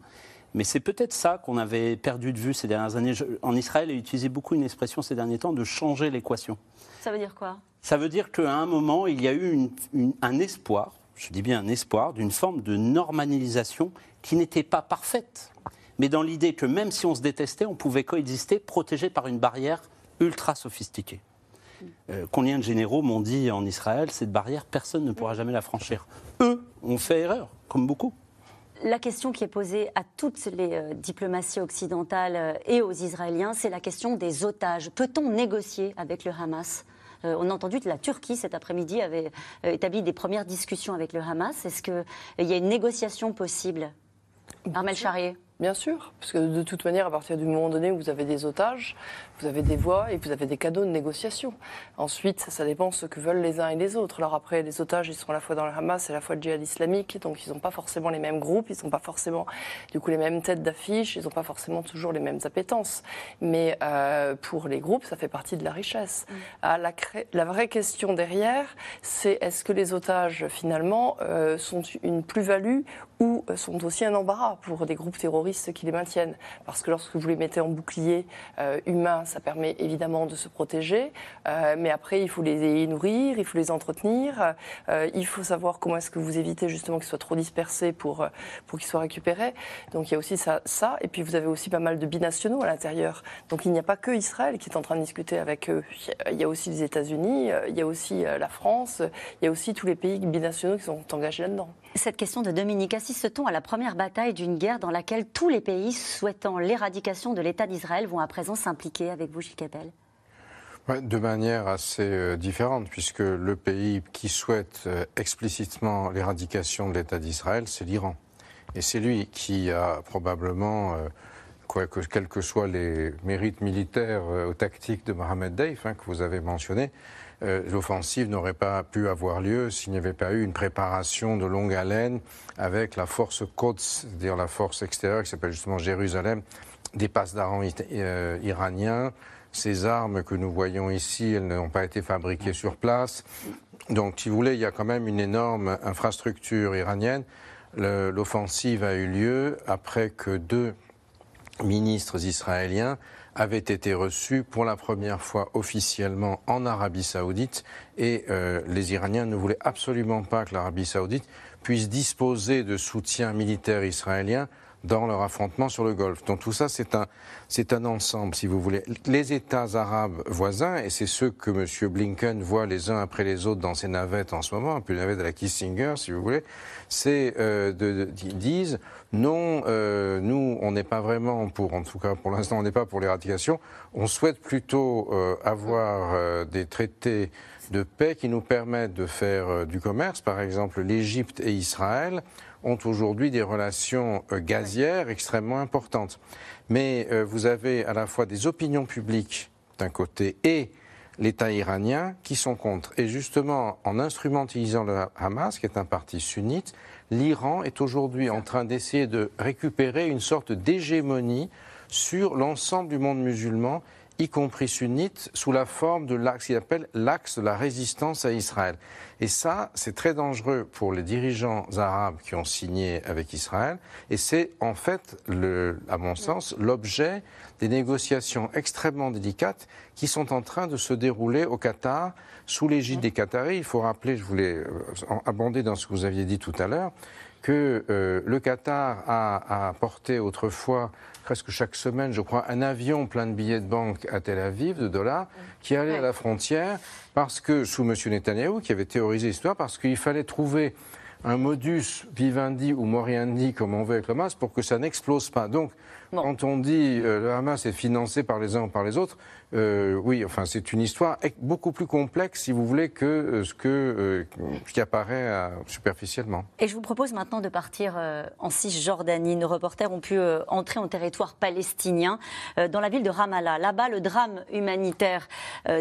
Mais c'est peut-être ça qu'on avait perdu de vue ces dernières années. en Israël, il a utilisé beaucoup une expression ces derniers temps de changer l'équation. Ça veut dire quoi? Ça veut dire qu'à un moment, il y a eu un espoir, je dis bien un espoir, d'une forme de normalisation qui n'était pas parfaite. Mais dans l'idée que même si on se détestait, on pouvait coexister protégé par une barrière ultra sophistiquée. Euh, combien de généraux m'ont dit en Israël, cette barrière, personne ne pourra jamais la franchir Eux ont fait erreur, comme beaucoup. La question qui est posée à toutes les euh, diplomaties occidentales euh, et aux Israéliens, c'est la question des otages. Peut-on négocier avec le Hamas? On a entendu que la Turquie, cet après-midi, avait établi des premières discussions avec le Hamas. Est-ce qu'il y a une négociation possible? Armel Charrier Bien sûr, parce que de toute manière, à partir du moment donné où vous avez des otages, vous avez des voix et vous avez des cadeaux de négociation. Ensuite, ça dépend ce que veulent les uns et les autres. Alors après, les otages, ils sont à la fois dans le Hamas et à la fois le djihad islamique, donc ils n'ont pas forcément les mêmes groupes, ils n'ont pas forcément du coup les mêmes têtes d'affiche, ils n'ont pas forcément toujours les mêmes appétences. Mais euh, pour les groupes, ça fait partie de la richesse. Mm. Ah, la, la, vraie question derrière, c'est est-ce que les otages finalement euh, sont une plus-value ou sont aussi un embarras pour des groupes terroristes qui les maintiennent? Parce que lorsque vous les mettez en bouclier euh, humain, ça permet évidemment de se protéger, euh, mais après, il faut les nourrir, il faut les entretenir, il faut savoir comment est-ce que vous évitez justement qu'ils soient trop dispersés pour, pour qu'ils soient récupérés. Donc il y a aussi ça, ça, et puis vous avez aussi pas mal de binationaux à l'intérieur. Donc il n'y a pas que Israël qui est en train de discuter avec eux. Il y a aussi les États-Unis, il y a aussi la France, il y a aussi tous les pays binationaux qui sont engagés là-dedans. Cette question de Dominique, assiste-t-on à la première bataille d'une guerre dans laquelle tous les pays souhaitant l'éradication de l'État d'Israël vont à présent s'impliquer avec de manière assez euh, différente, puisque le pays qui souhaite euh, explicitement l'éradication de l'État d'Israël, c'est l'Iran. Et c'est lui qui a probablement, euh, quoi que, quels que soient les mérites militaires ou tactiques de Mohamed Deif, hein, que vous avez mentionné, l'offensive n'aurait pas pu avoir lieu s'il n'y avait pas eu une préparation de longue haleine avec la force Quds, c'est-à-dire la force extérieure qui s'appelle justement Jérusalem, des passes d'armes euh, iraniens. Ces armes que nous voyons ici, elles n'ont pas été fabriquées sur place. Donc, si vous voulez, il y a quand même une énorme infrastructure iranienne. L'offensive a eu lieu après que deux ministres israéliens avait été reçu pour la première fois officiellement en Arabie saoudite et euh, les Iraniens ne voulaient absolument pas que l'Arabie saoudite puisse disposer de soutien militaire israélien dans leur affrontement sur le Golfe. Donc tout ça, c'est un, c'est un ensemble, si vous voulez. Les États arabes voisins, et c'est ceux que M. Blinken voit les uns après les autres dans ses navettes en ce moment, un peu les navettes de la Kissinger, si vous voulez, c'est euh, de, disent non, euh, nous, on n'est pas vraiment pour, en tout cas pour l'instant, on n'est pas pour l'éradication. On souhaite plutôt euh, avoir euh, des traités de paix qui nous permettent de faire euh, du commerce. Par exemple, l'Égypte et Israël ont aujourd'hui des relations euh, gazières extrêmement importantes. Mais euh, vous avez à la fois des opinions publiques d'un côté et l'État iranien qui sont contre. Et justement, en instrumentalisant le Hamas, qui est un parti sunnite, l'Iran est aujourd'hui en train d'essayer de récupérer une sorte d'hégémonie sur l'ensemble du monde musulman y compris sunnite, sous la forme de l'axe qu'il appelle l'axe de la résistance à Israël. Et ça, c'est très dangereux pour les dirigeants arabes qui ont signé avec Israël. Et c'est en fait, le, à mon sens, l'objet des négociations extrêmement délicates qui sont en train de se dérouler au Qatar sous l'égide des Qataris. Il faut rappeler, je voulais euh, abonder dans ce que vous aviez dit tout à l'heure, que euh, le Qatar a, apporté autrefois presque chaque semaine, je crois, un avion plein de billets de banque à Tel Aviv, de dollars, qui allait à la frontière parce que, sous M. Netanyahou, qui avait théorisé l'histoire, parce qu'il fallait trouver un modus vivendi ou moriandi, comme on veut avec le Hamas, pour que ça n'explose pas. Donc, quand on dit euh, le Hamas est financé par les uns ou par les autres, euh, oui, enfin, c'est une histoire beaucoup plus complexe, si vous voulez, que euh, ce, que, qui apparaît superficiellement. Et je vous propose maintenant de partir en Cisjordanie. Nos reporters ont pu entrer en territoire palestinien, dans la ville de Ramallah. Là-bas, le drame humanitaire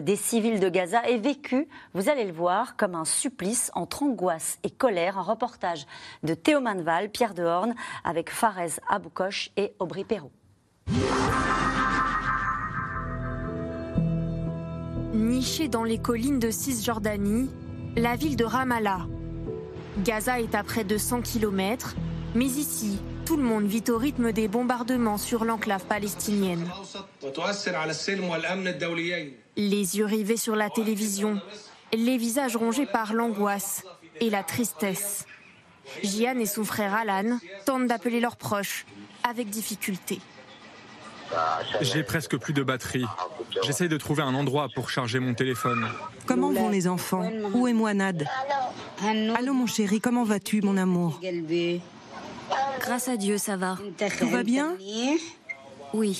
des civils de Gaza est vécu, vous allez le voir, comme un supplice entre angoisse et colère. Un reportage de Théo Manval, Pierre Dehorne, avec Fares Aboukoche et Aubry Perrault. Dans les collines de Cisjordanie, la ville de Ramallah. Gaza est à près de 100 km, mais ici, tout le monde vit au rythme des bombardements sur l'enclave palestinienne. Les yeux rivés sur la télévision, les visages rongés par l'angoisse et la tristesse. Jian et son frère Alan tentent d'appeler leurs proches avec difficulté. J'ai presque plus de batterie. J'essaye de trouver un endroit pour charger mon téléphone. Comment vont les enfants Où est Moinade Allô mon chéri, comment vas-tu mon amour Grâce à Dieu, ça va. Tout va bien Oui.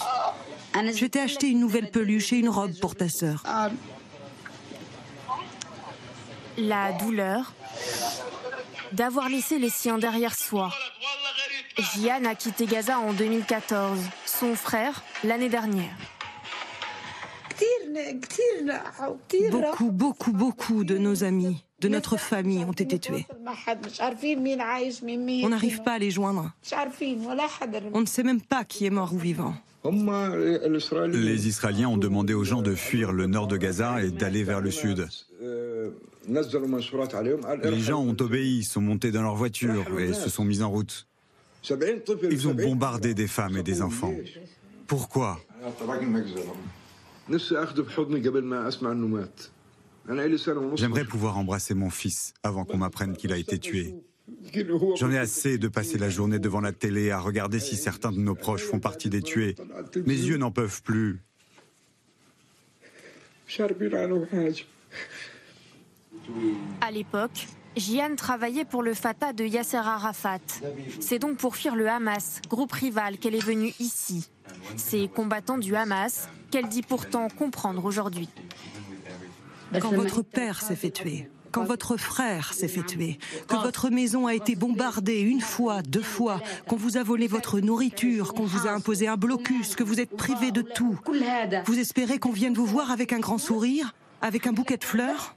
Je t'ai acheté une nouvelle peluche et une robe pour ta sœur. La douleur d'avoir laissé les siens derrière soi. Jian a quitté Gaza en 2014, son frère l'année dernière. Beaucoup, beaucoup, beaucoup de nos amis, de notre famille ont été tués. On n'arrive pas à les joindre. On ne sait même pas qui est mort ou vivant. Les Israéliens ont demandé aux gens de fuir le nord de Gaza et d'aller vers le sud. Les gens ont obéi, sont montés dans leur voiture et se sont mis en route. Ils ont bombardé des femmes et des enfants. Pourquoi J'aimerais pouvoir embrasser mon fils avant qu'on m'apprenne qu'il a été tué. J'en ai assez de passer la journée devant la télé à regarder si certains de nos proches font partie des tués. Mes yeux n'en peuvent plus. À l'époque, Jian travaillait pour le Fatah de Yasser Arafat. C'est donc pour fuir le Hamas, groupe rival, qu'elle est venue ici. Ces combattants du Hamas, qu'elle dit pourtant comprendre aujourd'hui. Quand votre père s'est fait tuer, quand votre frère s'est fait tuer, que votre maison a été bombardée une fois, deux fois, qu'on vous a volé votre nourriture, qu'on vous a imposé un blocus, que vous êtes privé de tout, vous espérez qu'on vienne vous voir avec un grand sourire, avec un bouquet de fleurs?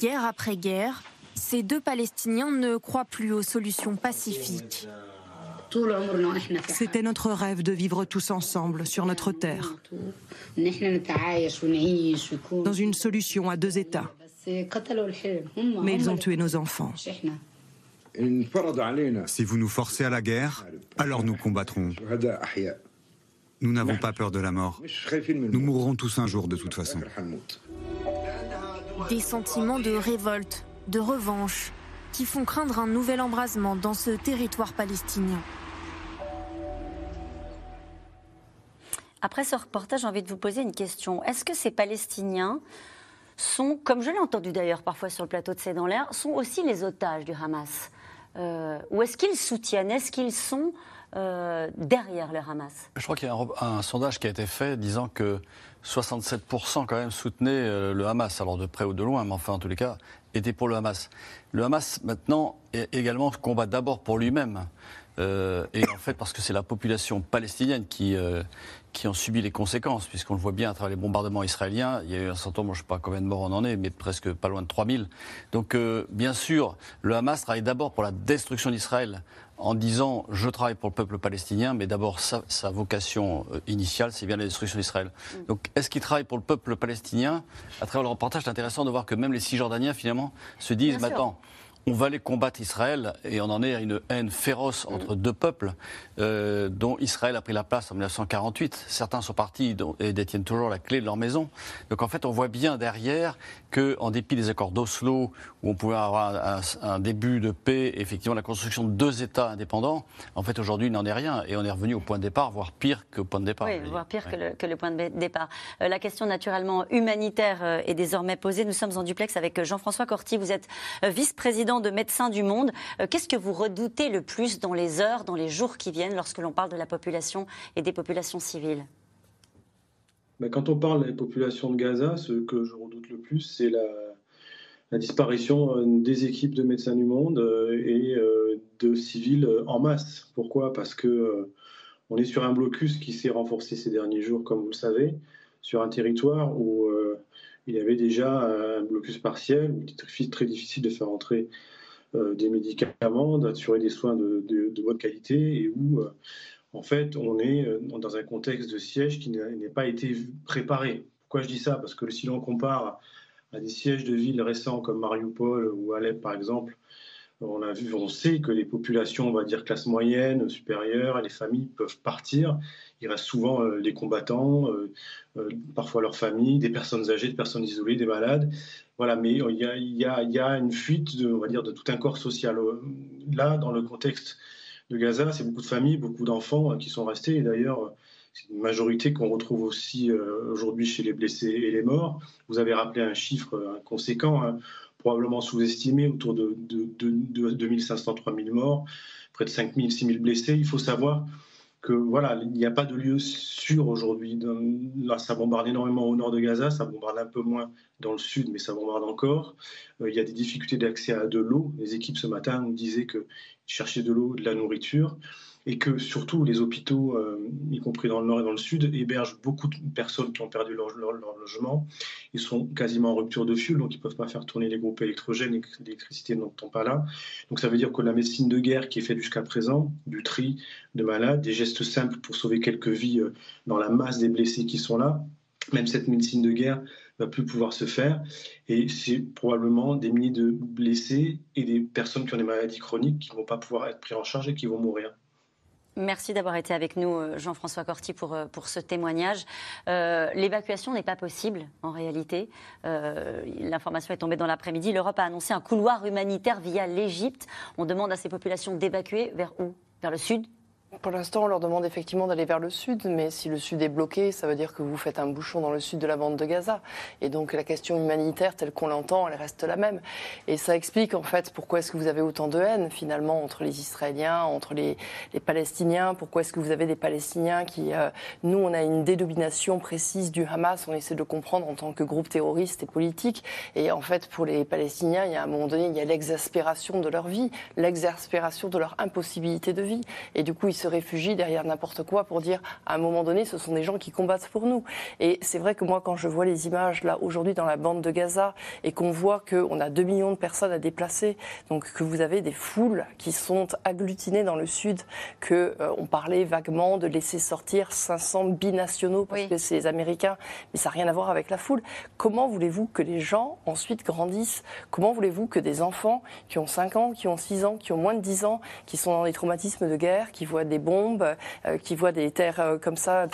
Guerre après guerre, ces deux Palestiniens ne croient plus aux solutions pacifiques. C'était notre rêve de vivre tous ensemble sur notre terre, dans une solution à deux États. Mais ils ont tué nos enfants. Si vous nous forcez à la guerre, alors nous combattrons. Nous n'avons pas peur de la mort. Nous mourrons tous un jour de toute façon. Des sentiments de révolte, de revanche, qui font craindre un nouvel embrasement dans ce territoire palestinien. Après ce reportage, j'ai envie de vous poser une question. Est-ce que ces Palestiniens sont, comme je l'ai entendu d'ailleurs parfois sur le plateau de C'est dans l'air, sont aussi les otages du Hamas? Euh, Ou est-ce qu'ils soutiennent? Est-ce qu'ils sont euh, derrière le Hamas Je crois qu'il y a un, sondage qui a été fait disant que 67% quand même soutenaient euh, le Hamas, alors de près ou de loin, mais enfin en tous les cas, étaient pour le Hamas. Le Hamas maintenant également combat d'abord pour lui-même. Et en fait, parce que c'est la population palestinienne qui, qui ont subi les conséquences, puisqu'on le voit bien à travers les bombardements israéliens. Il y a eu un certain nombre, je ne sais pas combien de morts on en est, mais presque pas loin de 3000. Donc, euh, bien sûr, le Hamas travaille d'abord pour la destruction d'Israël en disant je travaille pour le peuple palestinien, mais d'abord sa, vocation euh, initiale, c'est bien la destruction d'Israël. Mm. Donc est-ce qu'il travaille pour le peuple palestinien? À travers le reportage, c'est intéressant de voir que même les Cisjordaniens, finalement, se disent maintenant on va aller combattre Israël et on en est à une haine féroce mm. entre deux peuples euh, dont Israël a pris la place en 1948. Certains sont partis et détiennent toujours la clé de leur maison. Donc en fait, on voit bien derrière que, en dépit des accords d'Oslo, où on pouvait avoir un, début de paix, effectivement la construction de deux États indépendants, en fait aujourd'hui il n'en est rien et on est revenu au point de départ, voire pire que point de départ. Oui, voire pire que, le, point de départ. Euh, la question naturellement humanitaire euh, est désormais posée. Nous sommes en duplex avec Jean-François Corti. Vous êtes vice-président de Médecins du Monde. Euh, qu'est-ce que vous redoutez le plus dans les heures, dans les jours qui viennent, lorsque l'on parle de la population et des populations civiles? Ben, Quand on parle des populations de Gaza, ce que je redoute le plus, c'est la, disparition euh, des équipes de Médecins du Monde euh, et de civils en masse. Pourquoi? Parce que on est sur un blocus qui s'est renforcé ces derniers jours, comme vous le savez, sur un territoire où il y avait déjà un blocus partiel, où il était très difficile de faire entrer euh, des médicaments, d'assurer des soins de, bonne qualité et où, euh, en fait, on est euh, dans un contexte de siège qui n'a pas été préparé. Pourquoi je dis ça? Parce que si l'on compare à des sièges de villes récents comme Mariupol ou Alep, par exemple, on a vu, on sait que les populations, on va dire classe moyenne, supérieure, les familles peuvent partir. Il reste souvent les combattants, parfois leurs familles, des personnes âgées, des personnes isolées, des malades. Voilà, mais il y a, une fuite, de, on va dire, de tout un corps social. Là, dans le contexte de Gaza, c'est beaucoup de familles, beaucoup d'enfants euh, qui sont restés. Et d'ailleurs, c'est une majorité qu'on retrouve aussi euh, aujourd'hui chez les blessés et les morts. Vous avez rappelé un chiffre euh, conséquent, hein, probablement sous-estimé, autour de, de, de, 2500-3000 morts, près de 5000-6000 blessés. Il faut savoir que voilà, il n'y a pas de lieu sûr aujourd'hui. Là, ça bombarde énormément au nord de Gaza, ça bombarde un peu moins dans le sud, mais ça bombarde encore. Euh, il y a des difficultés d'accès à de l'eau. Les équipes ce matin nous disaient qu'ils cherchaient de l'eau, de la nourriture et que surtout les hôpitaux, euh, y compris dans le nord et dans le sud, hébergent beaucoup de personnes qui ont perdu leur, logement. Ils sont quasiment en rupture de fuel, donc ils ne peuvent pas faire tourner les groupes électrogènes, l'électricité n'entend pas là. Donc ça veut dire que la médecine de guerre qui est faite jusqu'à présent, du tri de malades, des gestes simples pour sauver quelques vies euh, dans la masse des blessés qui sont là, même cette médecine de guerre va plus pouvoir se faire. Et c'est probablement des milliers de blessés et des personnes qui ont des maladies chroniques qui ne vont pas pouvoir être pris en charge et qui vont mourir. Merci d'avoir été avec nous, euh, Jean-François Corti, pour, euh, ce témoignage. Euh, l'évacuation n'est pas possible, en réalité. L'information est tombée dans l'après-midi. L'Europe a annoncé un couloir humanitaire via l'Égypte. On demande à ces populations d'évacuer vers où? Vers le sud? Pour l'instant, on leur demande effectivement d'aller vers le sud, mais si le sud est bloqué, ça veut dire que vous faites un bouchon dans le sud de la bande de Gaza. Et donc la question humanitaire, telle qu'on l'entend, elle reste la même. Et ça explique en fait pourquoi est-ce que vous avez autant de haine finalement entre les Israéliens, entre les, Palestiniens? Pourquoi est-ce que vous avez des Palestiniens qui, euh, nous, on a une dédomination précise du Hamas. On essaie de comprendre en tant que groupe terroriste et politique. Et en fait, pour les Palestiniens, il y a un moment donné, il y a l'exaspération de leur vie, l'exaspération de leur impossibilité de vie. Et du coup, ils se réfugient derrière n'importe quoi pour dire à un moment donné, ce sont des gens qui combattent pour nous. Et c'est vrai que moi, quand je vois les images là aujourd'hui dans la bande de Gaza et qu'on voit qu'on a 2 millions de personnes à déplacer, donc que vous avez des foules qui sont agglutinées dans le sud, que euh, on parlait vaguement de laisser sortir 500 binationaux parce que c'est les Américains, mais ça n'a rien à voir avec la foule. Comment voulez-vous que les gens ensuite grandissent? Comment voulez-vous que des enfants qui ont 5 ans, qui ont 6 ans, qui ont moins de 10 ans, qui sont dans des traumatismes de guerre, qui voient des bombes, euh, qui voient des terres euh, comme ça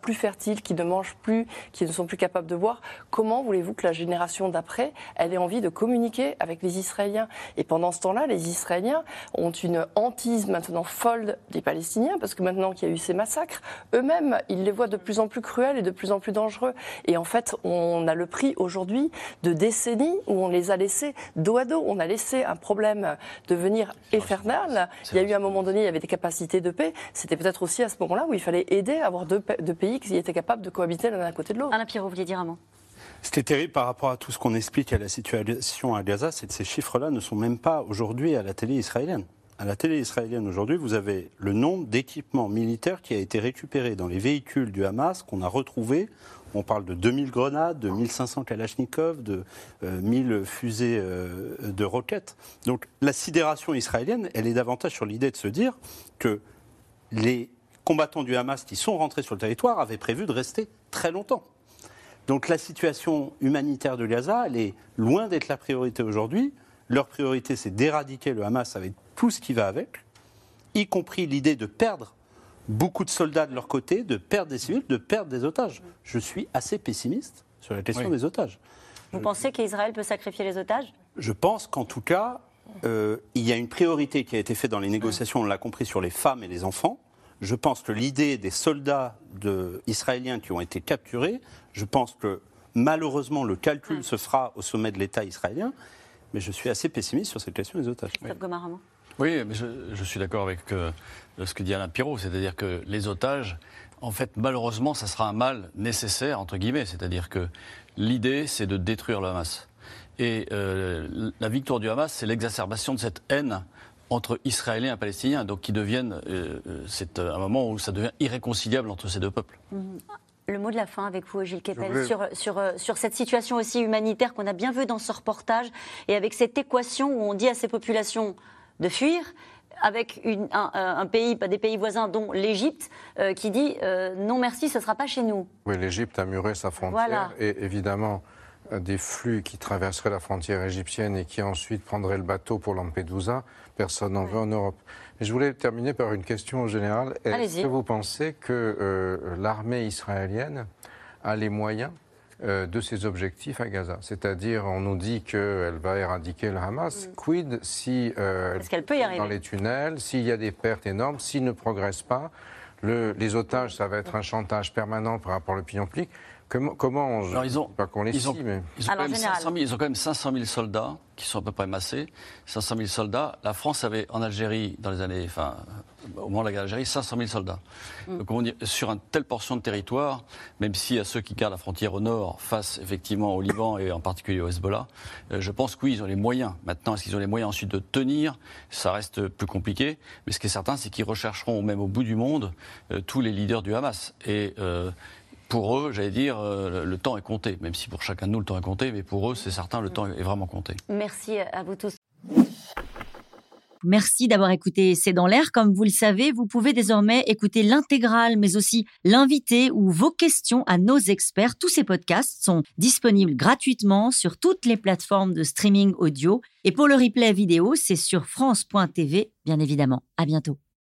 plus fertiles, qui ne mangent plus, qui ne sont plus capables de boire. Comment voulez-vous que la génération d'après, elle ait envie de communiquer avec les Israéliens? Et pendant ce temps-là, les Israéliens ont une hantise maintenant folle des Palestiniens, parce que maintenant qu'il y a eu ces massacres, eux-mêmes, ils les voient de plus en plus cruels et de plus en plus dangereux. Et en fait, on a le prix aujourd'hui de décennies où on les a laissés dos à dos. On a laissé un problème devenir infernal. Il y a eu un moment donné, il y avait des capacités de paix c'était peut-être aussi à ce moment-là où il fallait aider à avoir deux, pays qui étaient capables de cohabiter l'un à côté de l'autre. Alain Pierrot, vous vouliez dire un mot? Ce qui est terrible par rapport à tout ce qu'on explique à la situation à Gaza, c'est que ces chiffres-là ne sont même pas aujourd'hui à la télé israélienne. À la télé israélienne aujourd'hui, vous avez le nombre d'équipements militaires qui a été récupéré dans les véhicules du Hamas qu'on a retrouvé. On parle de 2000 grenades, de 1500 Kalachnikov, de 1000 euh, fusées euh, de roquettes. Donc la sidération israélienne, elle est davantage sur l'idée de se dire que les combattants du Hamas qui sont rentrés sur le territoire avaient prévu de rester très longtemps. Donc la situation humanitaire de Gaza, elle est loin d'être la priorité aujourd'hui. Leur priorité, c'est d'éradiquer le Hamas avec tout ce qui va avec, y compris l'idée de perdre beaucoup de soldats de leur côté, de perdre des civils, de perdre des otages. Je suis assez pessimiste sur la question des otages. Vous pensez qu'Israël peut sacrifier les otages? Je pense qu'en tout cas, euh, il y a une priorité qui a été faite dans les négociations, on l'a compris, sur les femmes et les enfants. Je pense que l'idée des soldats israéliens qui ont été capturés, je pense que malheureusement le calcul se fera au sommet de l'État israélien, mais je suis assez pessimiste sur cette question des otages. Oui, mais je, suis d'accord avec euh, ce que dit Alain Pirot, c'est-à-dire que les otages, en fait, malheureusement, ça sera un mal nécessaire, entre guillemets, c'est-à-dire que l'idée, c'est de détruire le Hamas. Et euh, la victoire du Hamas, c'est l'exacerbation de cette haine entre Israéliens et Palestiniens, donc qui deviennent, euh, euh, c'est un moment où ça devient irréconciliable entre ces deux peuples. Mhm. Le mot de la fin avec vous, Gilles Kepel, sur, sur, sur, cette situation aussi humanitaire qu'on a bien vu dans ce reportage, et avec cette équation où on dit à ces populations de fuir, avec une, un, pays, des pays voisins, dont l'Égypte, qui dit non merci, ce ne sera pas chez nous. Oui, l'Égypte a muré sa frontière, et évidemment, des flux qui traverseraient la frontière égyptienne et qui ensuite prendraient le bateau pour Lampedusa, personne n'en veut en Europe. Mais je voulais terminer par une question générale. Est-ce que vous pensez que euh, l'armée israélienne a les moyens euh, de ses objectifs à Gaza? C'est-à-dire, on nous dit qu'elle va éradiquer le Hamas. Mm. Quid si euh, elle peut y dans les tunnels, s'il y a des pertes énormes, s'il ne progresse pas, le, les otages, ça va être un chantage permanent par rapport à l'opinion publique. Comment, comment ils ont, pas qu'on les ils ont, mais... ils, ont quand même 500 000, ils ont quand même 500 000 soldats qui sont à peu près massés. 500 000 soldats. La France avait en Algérie, dans les années, enfin, au moment de la guerre d'Algérie, 500 000 soldats. Mm. Donc on dit, sur une telle portion de territoire, même si à ceux qui gardent la frontière au nord, face effectivement au Liban et en particulier au Hezbollah, euh, je pense que oui, ils ont les moyens. Maintenant, est-ce qu'ils ont les moyens ensuite de tenir? Ça reste plus compliqué. Mais ce qui est certain, c'est qu'ils rechercheront même au bout du monde euh, tous les leaders du Hamas. Et euh, pour eux, j'allais dire, le temps est compté, même si pour chacun de nous le temps est compté, mais pour eux, c'est certain, le temps est vraiment compté. Merci à vous tous. Merci d'avoir écouté C'est dans l'air. Comme vous le savez, vous pouvez désormais écouter l'intégrale, mais aussi l'invité ou vos questions à nos experts. Tous ces podcasts sont disponibles gratuitement sur toutes les plateformes de streaming audio. Et pour le replay vidéo, c'est sur France.tv, bien évidemment. À bientôt.